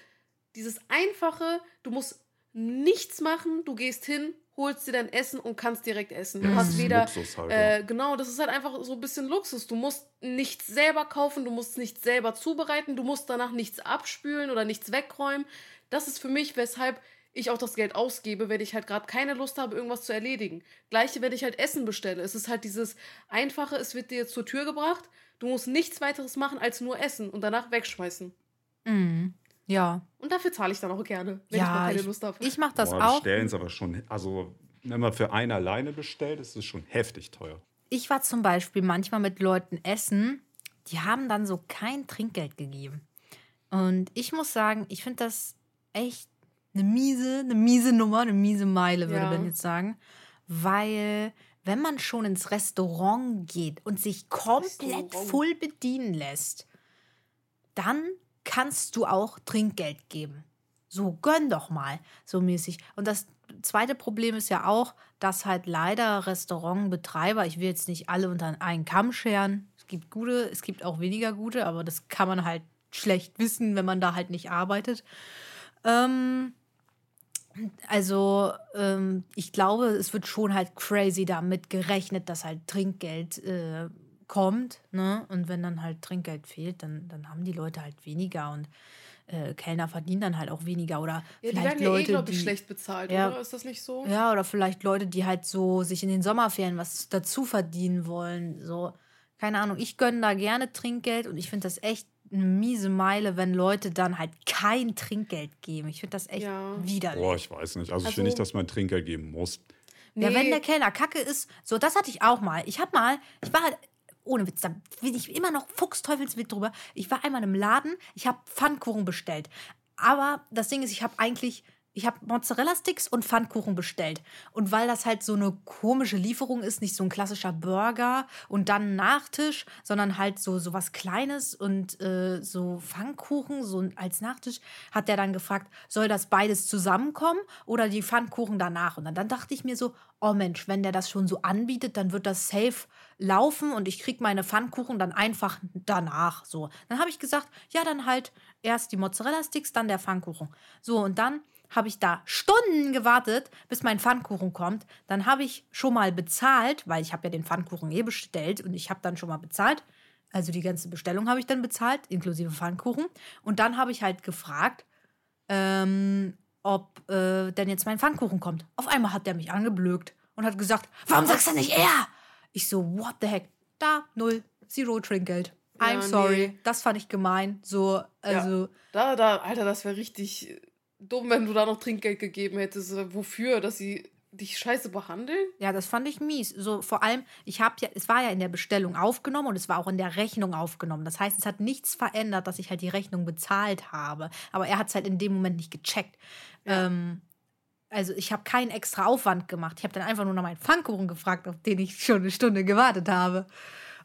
dieses einfache, du musst nichts machen, du gehst hin, holst dir dein Essen und kannst direkt essen. Du Ja, das hast weder, Luxus halt, äh, genau, das ist halt einfach so ein bisschen Luxus. Du musst nichts selber kaufen, du musst nichts selber zubereiten, du musst danach nichts abspülen oder nichts wegräumen. Das ist für mich, weshalb ich auch das Geld ausgebe, wenn ich halt gerade keine Lust habe, irgendwas zu erledigen. Gleiche, wenn ich halt Essen bestelle. Es ist halt dieses Einfache, es wird dir zur Tür gebracht, du musst nichts weiteres machen als nur essen und danach wegschmeißen. Mhm. Ja, Und dafür zahle ich dann auch gerne, wenn Ja, ich mal keine ich- Lust habe. ich mache das Boah, auch. Bestellen ist aber schon, also wenn man für einen alleine bestellt, ist es schon heftig teuer. Ich war zum Beispiel manchmal mit Leuten essen, die haben dann so kein Trinkgeld gegeben. Und ich muss sagen, ich finde das echt eine miese, eine miese Nummer, eine miese Meile, würde Ja. man jetzt sagen. Weil, wenn man schon ins Restaurant geht und sich komplett Restaurant. voll bedienen lässt, dann kannst du auch Trinkgeld geben. So, gönn doch mal, so mäßig. Und das zweite Problem ist ja auch, dass halt leider Restaurantbetreiber, ich will jetzt nicht alle unter einen Kamm scheren, es gibt gute, es gibt auch weniger gute, aber das kann man halt schlecht wissen, wenn man da halt nicht arbeitet. Ähm, also, ähm, ich glaube, es wird schon halt crazy damit gerechnet, dass halt Trinkgeld äh, kommt. Ne? Und wenn dann halt Trinkgeld fehlt, dann, dann haben die Leute halt weniger und äh, Kellner verdienen dann halt auch weniger. Oder ja, die vielleicht werden ja eh, Leute, glaube ich, die, schlecht bezahlt, Ja. oder? Ist das nicht so? ja, oder vielleicht Leute, die halt so sich in den Sommerferien was dazu verdienen wollen. So, keine Ahnung. Ich gönne da gerne Trinkgeld und ich finde das echt eine miese Meile, wenn Leute dann halt kein Trinkgeld geben. Ich finde das echt Ja. widerlich. Boah, ich weiß nicht. Also, ich Also- finde nicht, dass man Trinkgeld geben muss. Ja, wenn Nee. der Kellner kacke ist, so, das hatte ich auch mal. Ich hab mal, ich war halt, ohne Witz, da bin ich immer noch fuchsteufelswild drüber. Ich war einmal im Laden, ich habe Pfannkuchen bestellt. Aber das Ding ist, ich habe eigentlich, ich habe Mozzarella-Sticks und Pfannkuchen bestellt. Und weil das halt so eine komische Lieferung ist, nicht so ein klassischer Burger und dann Nachtisch, sondern halt so, so was Kleines und äh, so Pfannkuchen so als Nachtisch, hat der dann gefragt, soll das beides zusammenkommen oder die Pfannkuchen danach? Und dann, dann dachte ich mir so, oh Mensch, wenn der das schon so anbietet, dann wird das safe laufen und ich krieg meine Pfannkuchen dann einfach danach. So, dann habe ich gesagt, ja, dann halt erst die Mozzarella-Sticks, dann der Pfannkuchen. So, und dann habe ich da Stunden gewartet, bis mein Pfannkuchen kommt. Dann habe ich schon mal bezahlt, weil ich habe ja den Pfannkuchen eh bestellt und ich habe dann schon mal bezahlt. Also die ganze Bestellung habe ich dann bezahlt, inklusive Pfannkuchen. Und dann habe ich halt gefragt, ähm, ob äh, denn jetzt mein Pfannkuchen kommt. Auf einmal hat der mich angeblökt und hat gesagt, warum sagst du nicht er? Ich so, what the heck? Da, null, zero Trinkgeld. I'm Ja, sorry. nee. Das fand ich gemein. So, also, Da, da, Alter, das wäre richtig dumm, wenn du da noch Trinkgeld gegeben hättest. Wofür? Dass sie dich scheiße behandeln? ja, das fand ich mies. So, vor allem, ich habe ja, es war ja in der Bestellung aufgenommen und es war auch in der Rechnung aufgenommen. Das heißt, es hat nichts verändert, dass ich halt die Rechnung bezahlt habe. Aber er hat es halt in dem Moment nicht gecheckt. Ja. Ähm, also ich habe keinen extra Aufwand gemacht. Ich habe dann einfach nur nach meinen Pfannkuchen gefragt, auf den ich schon eine Stunde gewartet habe.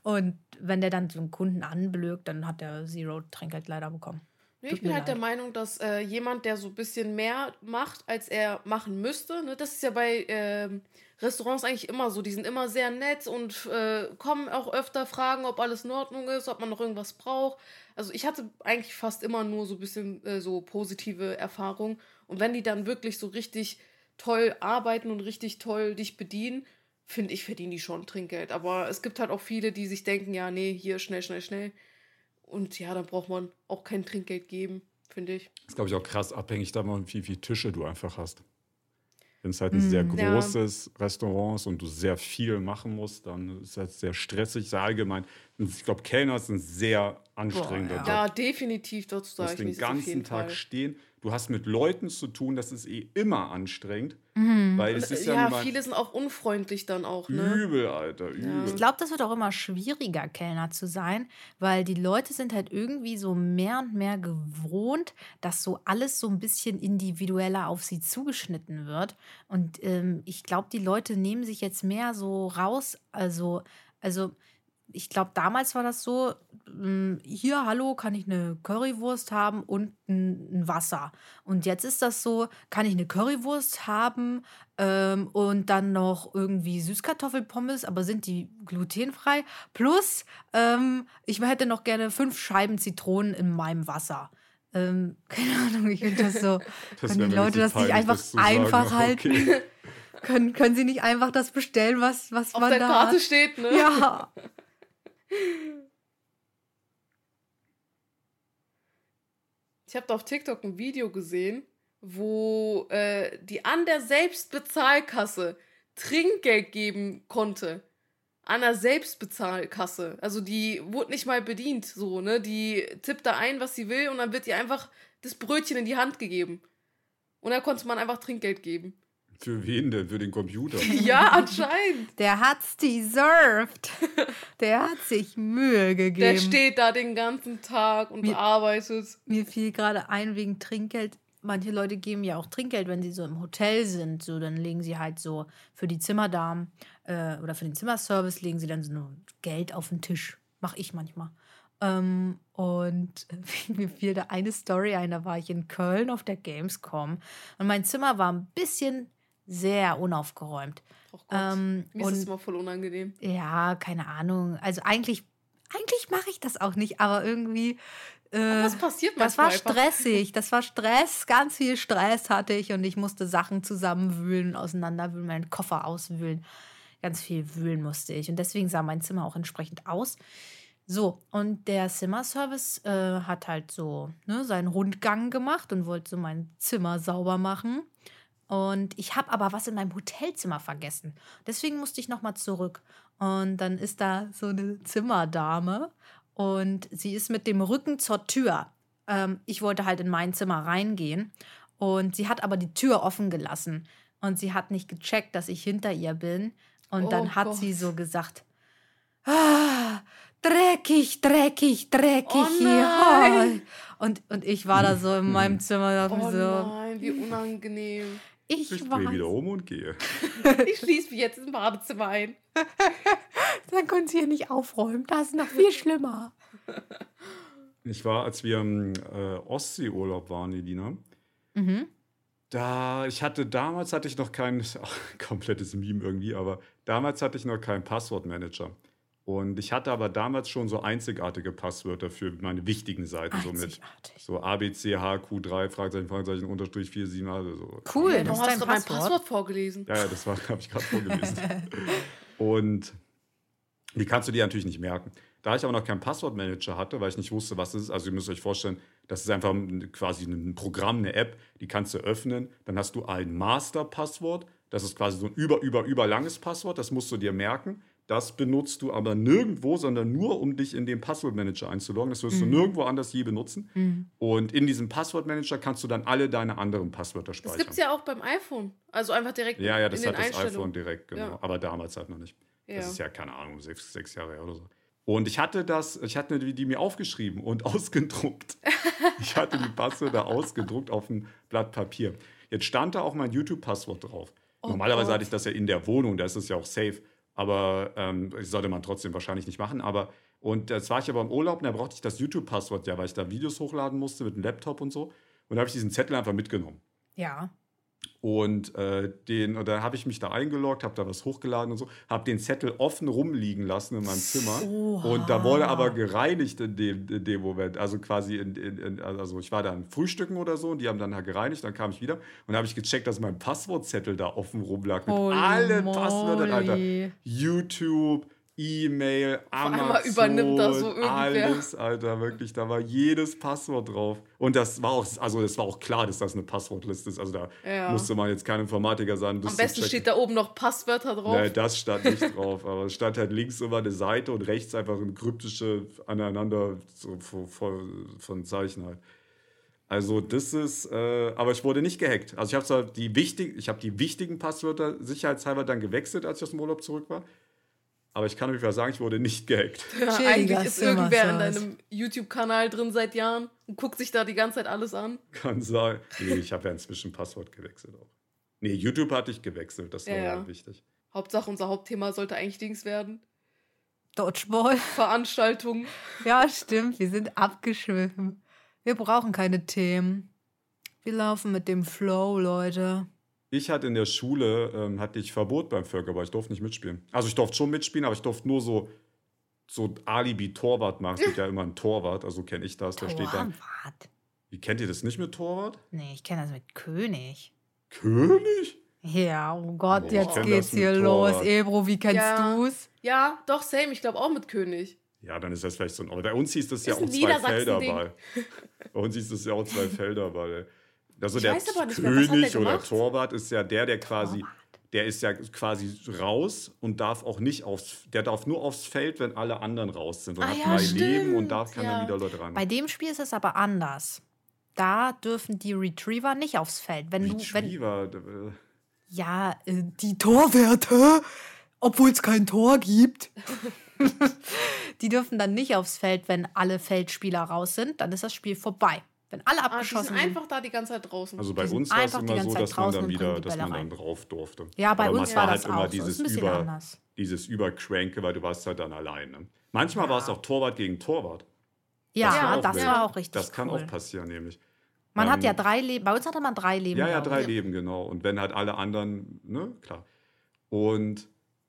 Und wenn der dann so einen Kunden anblökt, dann hat der Zero Trinkgeld leider bekommen. Nee, ich bin halt der leid. Meinung, dass äh, jemand, der so ein bisschen mehr macht, als er machen müsste, ne, das ist ja bei ähm, Restaurants eigentlich immer so. Die sind immer sehr nett und äh, kommen auch öfter, fragen, ob alles in Ordnung ist, ob man noch irgendwas braucht. Also ich hatte eigentlich fast immer nur so ein bisschen äh, so positive Erfahrungen. Und wenn die dann wirklich so richtig toll arbeiten und richtig toll dich bedienen, finde ich, verdienen die schon Trinkgeld. Aber es gibt halt auch viele, die sich denken, ja, nee, hier schnell, schnell, schnell. Und ja, dann braucht man auch kein Trinkgeld geben, finde ich. Das ist, glaube ich, auch krass abhängig davon, wie viele Tische du einfach hast. Wenn es halt ein sehr Ja. großes Restaurant ist und du sehr viel machen musst, dann ist das sehr stressig, sehr allgemein. Ich glaube, Kellner ist ein sehr anstrengender ja. Job. Ja, definitiv, dazu Du sage ich den ganzen Tag Fall. stehen. Du hast mit Leuten zu tun, das ist eh immer anstrengend. Mhm. Weil es ist ja, ja, mal viele sind auch unfreundlich dann auch, ne? übel, Alter, übel. Ich glaube, das wird auch immer schwieriger, Kellner zu sein, weil die Leute sind halt irgendwie so mehr und mehr gewohnt, dass so alles so ein bisschen individueller auf sie zugeschnitten wird. Und ähm, ich glaube, die Leute nehmen sich jetzt mehr so raus. Also, also ich glaube, damals war das so, ähm, hier, hallo, kann ich eine Currywurst haben und ein, Wasser. Und jetzt ist das so, kann ich eine Currywurst haben ähm, und dann noch irgendwie Süßkartoffelpommes, aber sind die glutenfrei? Plus, ähm, ich hätte noch gerne fünf Scheiben Zitronen in meinem Wasser. Ähm, keine Ahnung, ich finde das so. Das können die Leute das nicht einfach sagen, einfach aber halten? okay. Können, können sie nicht einfach das bestellen, was, was Auf man der da Karte hat? steht, ne? Ja. Ich habe da auf TikTok ein Video gesehen, wo äh, die an der Selbstbezahlkasse Trinkgeld geben konnte. An der Selbstbezahlkasse. Also die wurde nicht mal bedient, so, ne? Die tippt da ein, was sie will, und dann wird ihr einfach das Brötchen in die Hand gegeben. Und da konnte man einfach Trinkgeld geben. Für wen denn? Für den Computer. Ja, anscheinend. Der hat's deserved. Der hat sich Mühe gegeben. Der steht da den ganzen Tag und Mir- arbeitet. Mir fiel gerade ein wegen Trinkgeld. Manche Leute geben ja auch Trinkgeld, wenn sie so im Hotel sind. So, dann legen sie halt so für die Zimmerdamen äh, oder für den Zimmerservice legen sie dann so nur Geld auf den Tisch. Mach ich manchmal. Ähm, und mir fiel da eine Story ein. Da war ich in Köln auf der Gamescom und mein Zimmer war ein bisschen sehr unaufgeräumt. Oh. Ähm, Mir ist das und immer voll unangenehm. ja, keine Ahnung. Also eigentlich, eigentlich mache ich das auch nicht, aber irgendwie. Äh, Was passiert das war einfach? stressig. Das war Stress. Ganz viel Stress hatte ich und ich musste Sachen zusammenwühlen, auseinanderwühlen, meinen Koffer auswühlen. Ganz viel wühlen musste ich. Und deswegen sah mein Zimmer auch entsprechend aus. So, und der Zimmerservice äh, hat halt so ne, seinen Rundgang gemacht und wollte so mein Zimmer sauber machen. Und ich habe aber was in meinem Hotelzimmer vergessen. Deswegen musste ich nochmal zurück. Und dann ist da so eine Zimmerdame und sie ist mit dem Rücken zur Tür. Ähm, ich wollte halt in mein Zimmer reingehen und sie hat aber die Tür offen gelassen. Und sie hat nicht gecheckt, dass ich hinter ihr bin. Und Oh dann hat Gott. sie so gesagt, ah, dreckig, dreckig, dreckig Oh hier. nein. Und, und ich war da so in meinem Zimmer, dachte mir Oh so, nein, wie unangenehm. Ich Ich drehe wieder um und gehe. Ich schließe mich jetzt im Badezimmer ein. Dann können sie hier nicht aufräumen. Das ist noch viel schlimmer. Ich war, als wir im äh, Ostseeurlaub waren, Elina, Mhm. da, ich hatte damals hatte ich noch kein ach, komplettes Meme irgendwie, aber damals hatte ich noch keinen Passwortmanager. Und ich hatte aber damals schon so einzigartige Passwörter für meine wichtigen Seiten, so mit Einzigartig. so ABCHQ3, Fragezeichen, Fragezeichen, Unterstrich 47, also so. Cool, Ja, ist hast du dein mein Passwort. Vorgelesen? Ja, ja, das war, habe ich gerade vorgelesen. Und die kannst du dir natürlich nicht merken. Da ich aber noch keinen Passwortmanager hatte, weil ich nicht wusste, was es ist, also ihr müsst euch vorstellen, das ist einfach ein- quasi ein Programm, eine App, die kannst du öffnen. Dann hast du ein Master-Passwort, das ist quasi so ein über, über, über langes Passwort, das musst du dir merken. Das benutzt du aber nirgendwo, sondern nur, um dich in den Passwortmanager einzuloggen. Das wirst du nirgendwo anders je benutzen. Mhm. Und in diesem Passwortmanager kannst du dann alle deine anderen Passwörter Das speichern. gibt es ja auch beim iPhone. Also einfach direkt Ja, ja, das hat das iPhone direkt, genau. Ja. Aber damals halt noch nicht. Ja. Das ist ja, keine Ahnung, sechs, sechs Jahre her oder so. Und ich hatte das, ich hatte die, die mir aufgeschrieben und ausgedruckt. ich hatte die Passwörter ausgedruckt auf ein Blatt Papier. Jetzt stand da auch mein YouTube-Passwort drauf. Oh Normalerweise Gott. hatte ich das ja in der Wohnung, da ist es ja auch safe. Aber ähm, sollte man trotzdem wahrscheinlich nicht machen. Aber Und jetzt war ich aber im Urlaub und da brauchte ich das YouTube-Passwort ja, weil ich da Videos hochladen musste mit dem Laptop und so. Und da habe ich diesen Zettel einfach mitgenommen. Ja. Und äh, den, und dann habe ich mich da eingeloggt, habe da was hochgeladen und so, habe den Zettel offen rumliegen lassen in meinem Zimmer. Oha. Und da wurde aber gereinigt in dem, in dem Moment. Also quasi, in, in, also ich war dann frühstücken oder so und die haben dann halt gereinigt, dann kam ich wieder und dann habe ich gecheckt, dass mein Passwortzettel da offen rumlag mit Holy allen Passwörtern, Alter. YouTube, E-Mail, Amazon, übernimmt da so irgendwer. alles, Alter, wirklich, da war jedes Passwort drauf. Und das war auch, also es war auch klar, dass das eine Passwortliste ist. Also da Ja. musste man jetzt kein Informatiker sein. Am besten steht da oben noch Passwörter drauf. Nein, das stand nicht drauf, aber es stand halt links immer eine Seite und rechts einfach ein kryptische aneinander so von Zeichen halt. Also das ist, äh, aber ich wurde nicht gehackt. Also ich habe zwar die wichtig, ich habe die wichtigen Passwörter sicherheitshalber dann gewechselt, als ich aus dem Urlaub zurück war. Aber ich kann euch mal sagen, ich wurde nicht gehackt. Ja, eigentlich ist irgendwer in deinem YouTube-Kanal drin seit Jahren und guckt sich da die ganze Zeit alles an. Kann sein. Nee, ich habe ja inzwischen Passwort gewechselt auch. Nee, YouTube hatte ich gewechselt, das war Ja, ja, ja. wichtig. Hauptsache, unser Hauptthema sollte eigentlich Dings werden. Dodgeball. Veranstaltungen. Ja, stimmt. Wir sind abgeschwiffen. Wir brauchen keine Themen. Wir laufen mit dem Flow, Leute. Ich hatte in der Schule, ähm, hatte ich Verbot beim Völkerball, ich durfte nicht mitspielen. Also ich durfte schon mitspielen, aber ich durfte nur so, so Alibi-Torwart machen. Es gibt ja immer einen Torwart, also kenne ich das. Da steht dann, Torwart. wie kennt ihr das nicht mit Torwart? Nee, ich kenne das mit König. König? Ja, oh Gott, Boah, jetzt geht's hier los. Ebro, wie kennst Ja. du's? Ja, doch, same. Ich glaube auch mit König. Ja, dann ist das vielleicht so ein. Aber bei uns hieß das ja Ist auch ein zwei. Felderball. Bei uns hieß das ja auch zwei Felderball. Also Ich der König oder? Torwart ist ja der, der quasi, Torwart. der ist ja quasi raus und darf auch nicht aufs, der darf nur aufs Feld, wenn alle anderen raus sind und Ah hat ja, drei stimmt. Leben und da kann Ja. dann wieder Leute rein. Bei dem Spiel ist es aber anders. Da dürfen die Retriever nicht aufs Feld. Wenn du, wenn, Retriever, äh, ja, äh, die Torwerte, obwohl es kein Tor gibt. die dürfen dann nicht aufs Feld, wenn alle Feldspieler raus sind. Dann ist das Spiel vorbei. Wenn alle Ah, die abgeschossen sind sind. einfach da die ganze Zeit draußen. Also bei uns war es immer so, dass man dann wieder, dass man dann drauf durfte. Ja, bei Aber uns man war halt das immer auch so. dieses Ist ein bisschen über, anders. dieses Übercranke, weil du warst halt dann alleine. Manchmal war es auch Torwart gegen Torwart. Ja, Das war auch das war auch richtig Das kann cool. auch passieren, nämlich. Man hat Ähm, ja drei Leben. Bei uns hatte man drei Leben. Ja, ja, drei ich. Leben, genau. Und wenn halt alle anderen, ne, klar. Und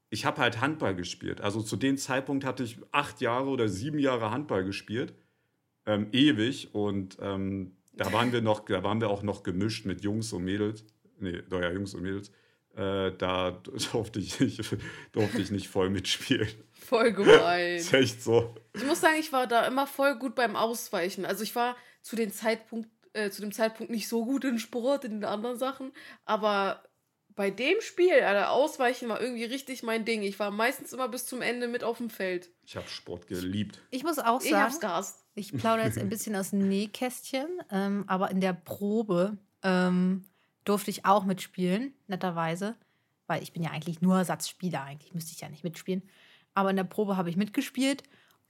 ich habe halt Handball gespielt. Also zu dem Zeitpunkt hatte ich acht Jahre oder sieben Jahre Handball gespielt. Ähm, ewig. Und ähm, da waren wir noch, da waren wir auch noch gemischt mit Jungs und Mädels. Nee, doch ja, Jungs und Mädels. Äh, da durfte ich, nicht, durfte ich nicht voll mitspielen. Voll gemein. ist echt so. Ich muss sagen, ich war da immer voll gut beim Ausweichen. Also ich war zu, den Zeitpunkt, äh, zu dem Zeitpunkt nicht so gut in Sport, in den anderen Sachen. Aber bei dem Spiel, Alter, Ausweichen war irgendwie richtig mein Ding. Ich war meistens immer bis zum Ende mit auf dem Feld. Ich habe Sport geliebt. Ich muss auch Ich hab's sagen, gehasst. Ich plaudere jetzt ein bisschen aus dem Nähkästchen, ähm, aber in der Probe ähm, durfte ich auch mitspielen, netterweise, weil ich bin ja eigentlich nur Ersatzspieler, eigentlich müsste ich ja nicht mitspielen. Aber in der Probe habe ich mitgespielt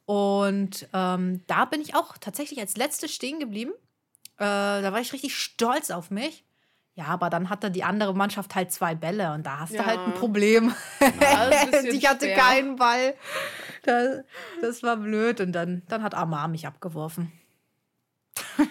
und ähm, da bin ich auch tatsächlich als Letzte stehen geblieben. Äh, da war ich richtig stolz auf mich. Ja, aber dann hatte die andere Mannschaft halt zwei Bälle und da hast Ja. du halt ein Problem. Ja, ein ich hatte schwer. keinen Ball. Das, das war blöd und dann, dann hat Amar mich abgeworfen.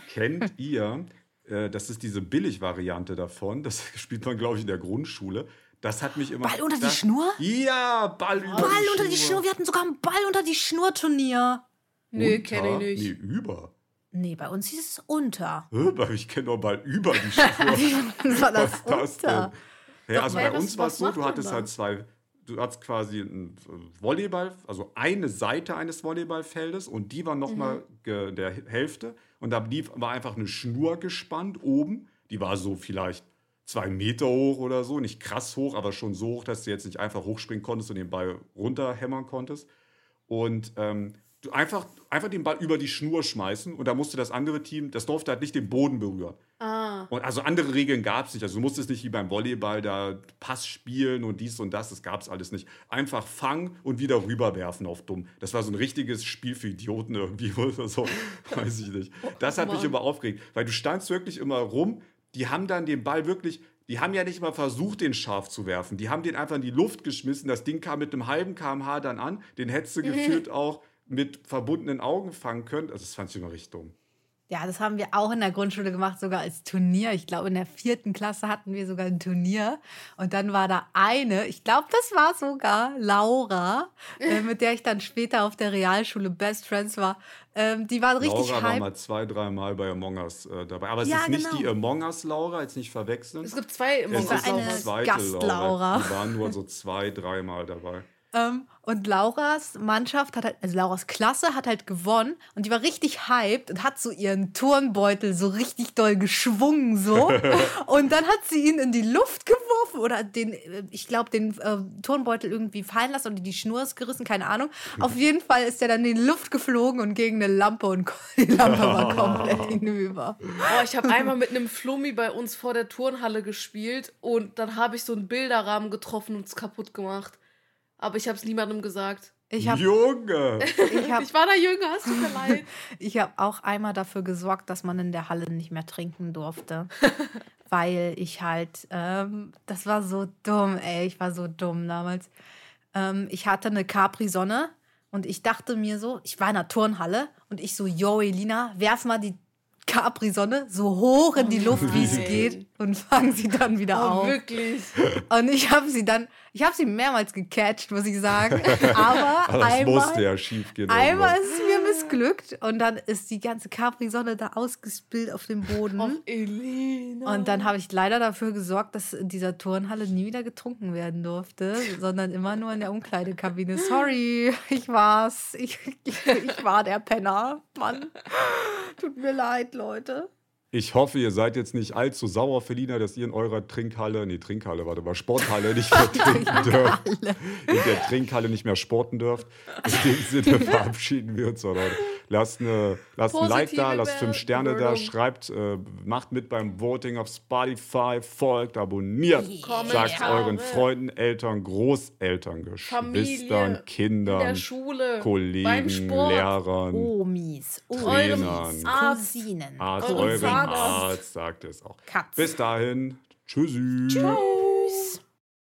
Kennt ihr, äh, das ist diese Billig-Variante davon, das spielt man, glaube ich, in der Grundschule. Das hat mich immer. Ball unter die Schnur? Ja, Ball über Ball die unter die Schnur. Wir hatten sogar ein Ball unter die Schnur-Turnier. Nee, Unter? kenne ich nicht. Nee, über. Nee, bei uns hieß es unter. Ich kenne doch Ball über die Schnur. Was war das Was ist das unter? denn? Ja, also bei uns war es so, du hattest halt zwei, du hattest quasi ein äh, Volleyball, also eine Seite eines Volleyballfeldes und die war nochmal Mhm. der Hälfte und da lief, war einfach eine Schnur gespannt oben, die war so vielleicht zwei Meter hoch oder so, nicht krass hoch, aber schon so hoch, dass du jetzt nicht einfach hochspringen konntest und den Ball runterhämmern konntest. Und ähm, einfach, einfach den Ball über die Schnur schmeißen und da musste das andere Team, das durfte halt nicht den Boden berühren. Ah, Und also andere Regeln gab es nicht. Also du musstest nicht wie beim Volleyball da Pass spielen und dies und das. Das gab es alles nicht. Einfach fangen und wieder rüberwerfen auf dumm. Das war so ein richtiges Spiel für Idioten irgendwie oder so. Weiß ich nicht. Das hat mich immer aufgeregt. Weil du standst wirklich immer rum. Die haben dann den Ball wirklich, die haben ja nicht mal versucht, den scharf zu werfen. Die haben den einfach in die Luft geschmissen. Das Ding kam mit einem halben kmh dann an. Den hättest du gefühlt auch mit verbundenen Augen fangen könnt. Also das fand ich immer richtig dumm. Ja, das haben wir auch in der Grundschule gemacht, sogar als Turnier. Ich glaube, in der vierten Klasse hatten wir sogar ein Turnier. Und dann war da eine, ich glaube, das war sogar Laura, äh, mit der ich dann später auf der Realschule Best Friends war. Ähm, die war richtig Laura war hype. mal zwei, dreimal bei Among Us äh, dabei. Aber es Ja, ist nicht genau. die Among Us Laura, jetzt nicht verwechseln. Es gibt zwei Among es Us ist die eine Lauras. zweite Gast-Laura. Die waren nur so zwei, dreimal dabei. Ähm, und Lauras Mannschaft hat halt, also Lauras Klasse hat halt gewonnen und die war richtig hyped und hat so ihren Turnbeutel so richtig doll geschwungen so. und dann hat sie ihn in die Luft geworfen oder den, äh, ich glaube, den äh, Turnbeutel irgendwie fallen lassen und die Schnur ist gerissen, keine Ahnung. Auf jeden Fall ist er dann in die Luft geflogen und gegen eine Lampe und die Lampe war komplett hinüber. Boah, ich habe einmal mit einem Flummi bei uns vor der Turnhalle gespielt und dann habe ich so einen Bilderrahmen getroffen und es kaputt gemacht. Aber ich habe es niemandem gesagt. Ich habe Junge! ich hab, Ich war da jünger, es tut mir leid. Ich habe auch einmal dafür gesorgt, dass man in der Halle nicht mehr trinken durfte. weil ich halt, ähm, das war so dumm, ey, ich war so dumm damals. Ähm, ich hatte eine Capri-Sonne und ich dachte mir so, ich war in der Turnhalle und ich so, yo, Elina, werf mal die Capri-Sonne so hoch in die Luft, wie es geht und fang sie dann wieder Oh, auf. wirklich. Und ich habe sie dann, ich habe sie mehrmals gecatcht, muss ich sagen. Aber Aber das einmal, musste ja schief gehen. Einmal ist es mir missglückt und dann ist die ganze Capri-Sonne da ausgespillt auf dem Boden. Och, Elena. Und dann habe ich leider dafür gesorgt, dass in dieser Turnhalle nie wieder getrunken werden durfte, sondern immer nur in der Umkleidekabine. Sorry, ich war's. Ich, ich, ich war der Penner. Mann. Tut mir leid, Leute. Ich hoffe, ihr seid jetzt nicht allzu sauer, Felina, dass ihr in eurer Trinkhalle, nee, Trinkhalle, warte mal, Sporthalle nicht mehr trinken dürft. In der Trinkhalle nicht mehr sporten dürft. In dem Sinne verabschieden wir uns, oder? Lasst, eine, lasst ein Like da, lasst fünf Sterne da, schreibt, äh, macht mit beim Voting auf Spotify, folgt, abonniert, Kommentare. sagt euren Freunden, Eltern, Großeltern, Geschwistern, Familie, in Kindern, der Schule, beim Kollegen, Sport, Lehrern, Omis, Trainern. Cousinen, Arzt, Zahnarzt. Arzt sagt es auch. Katzen. Bis dahin, tschüssi. Tschüss.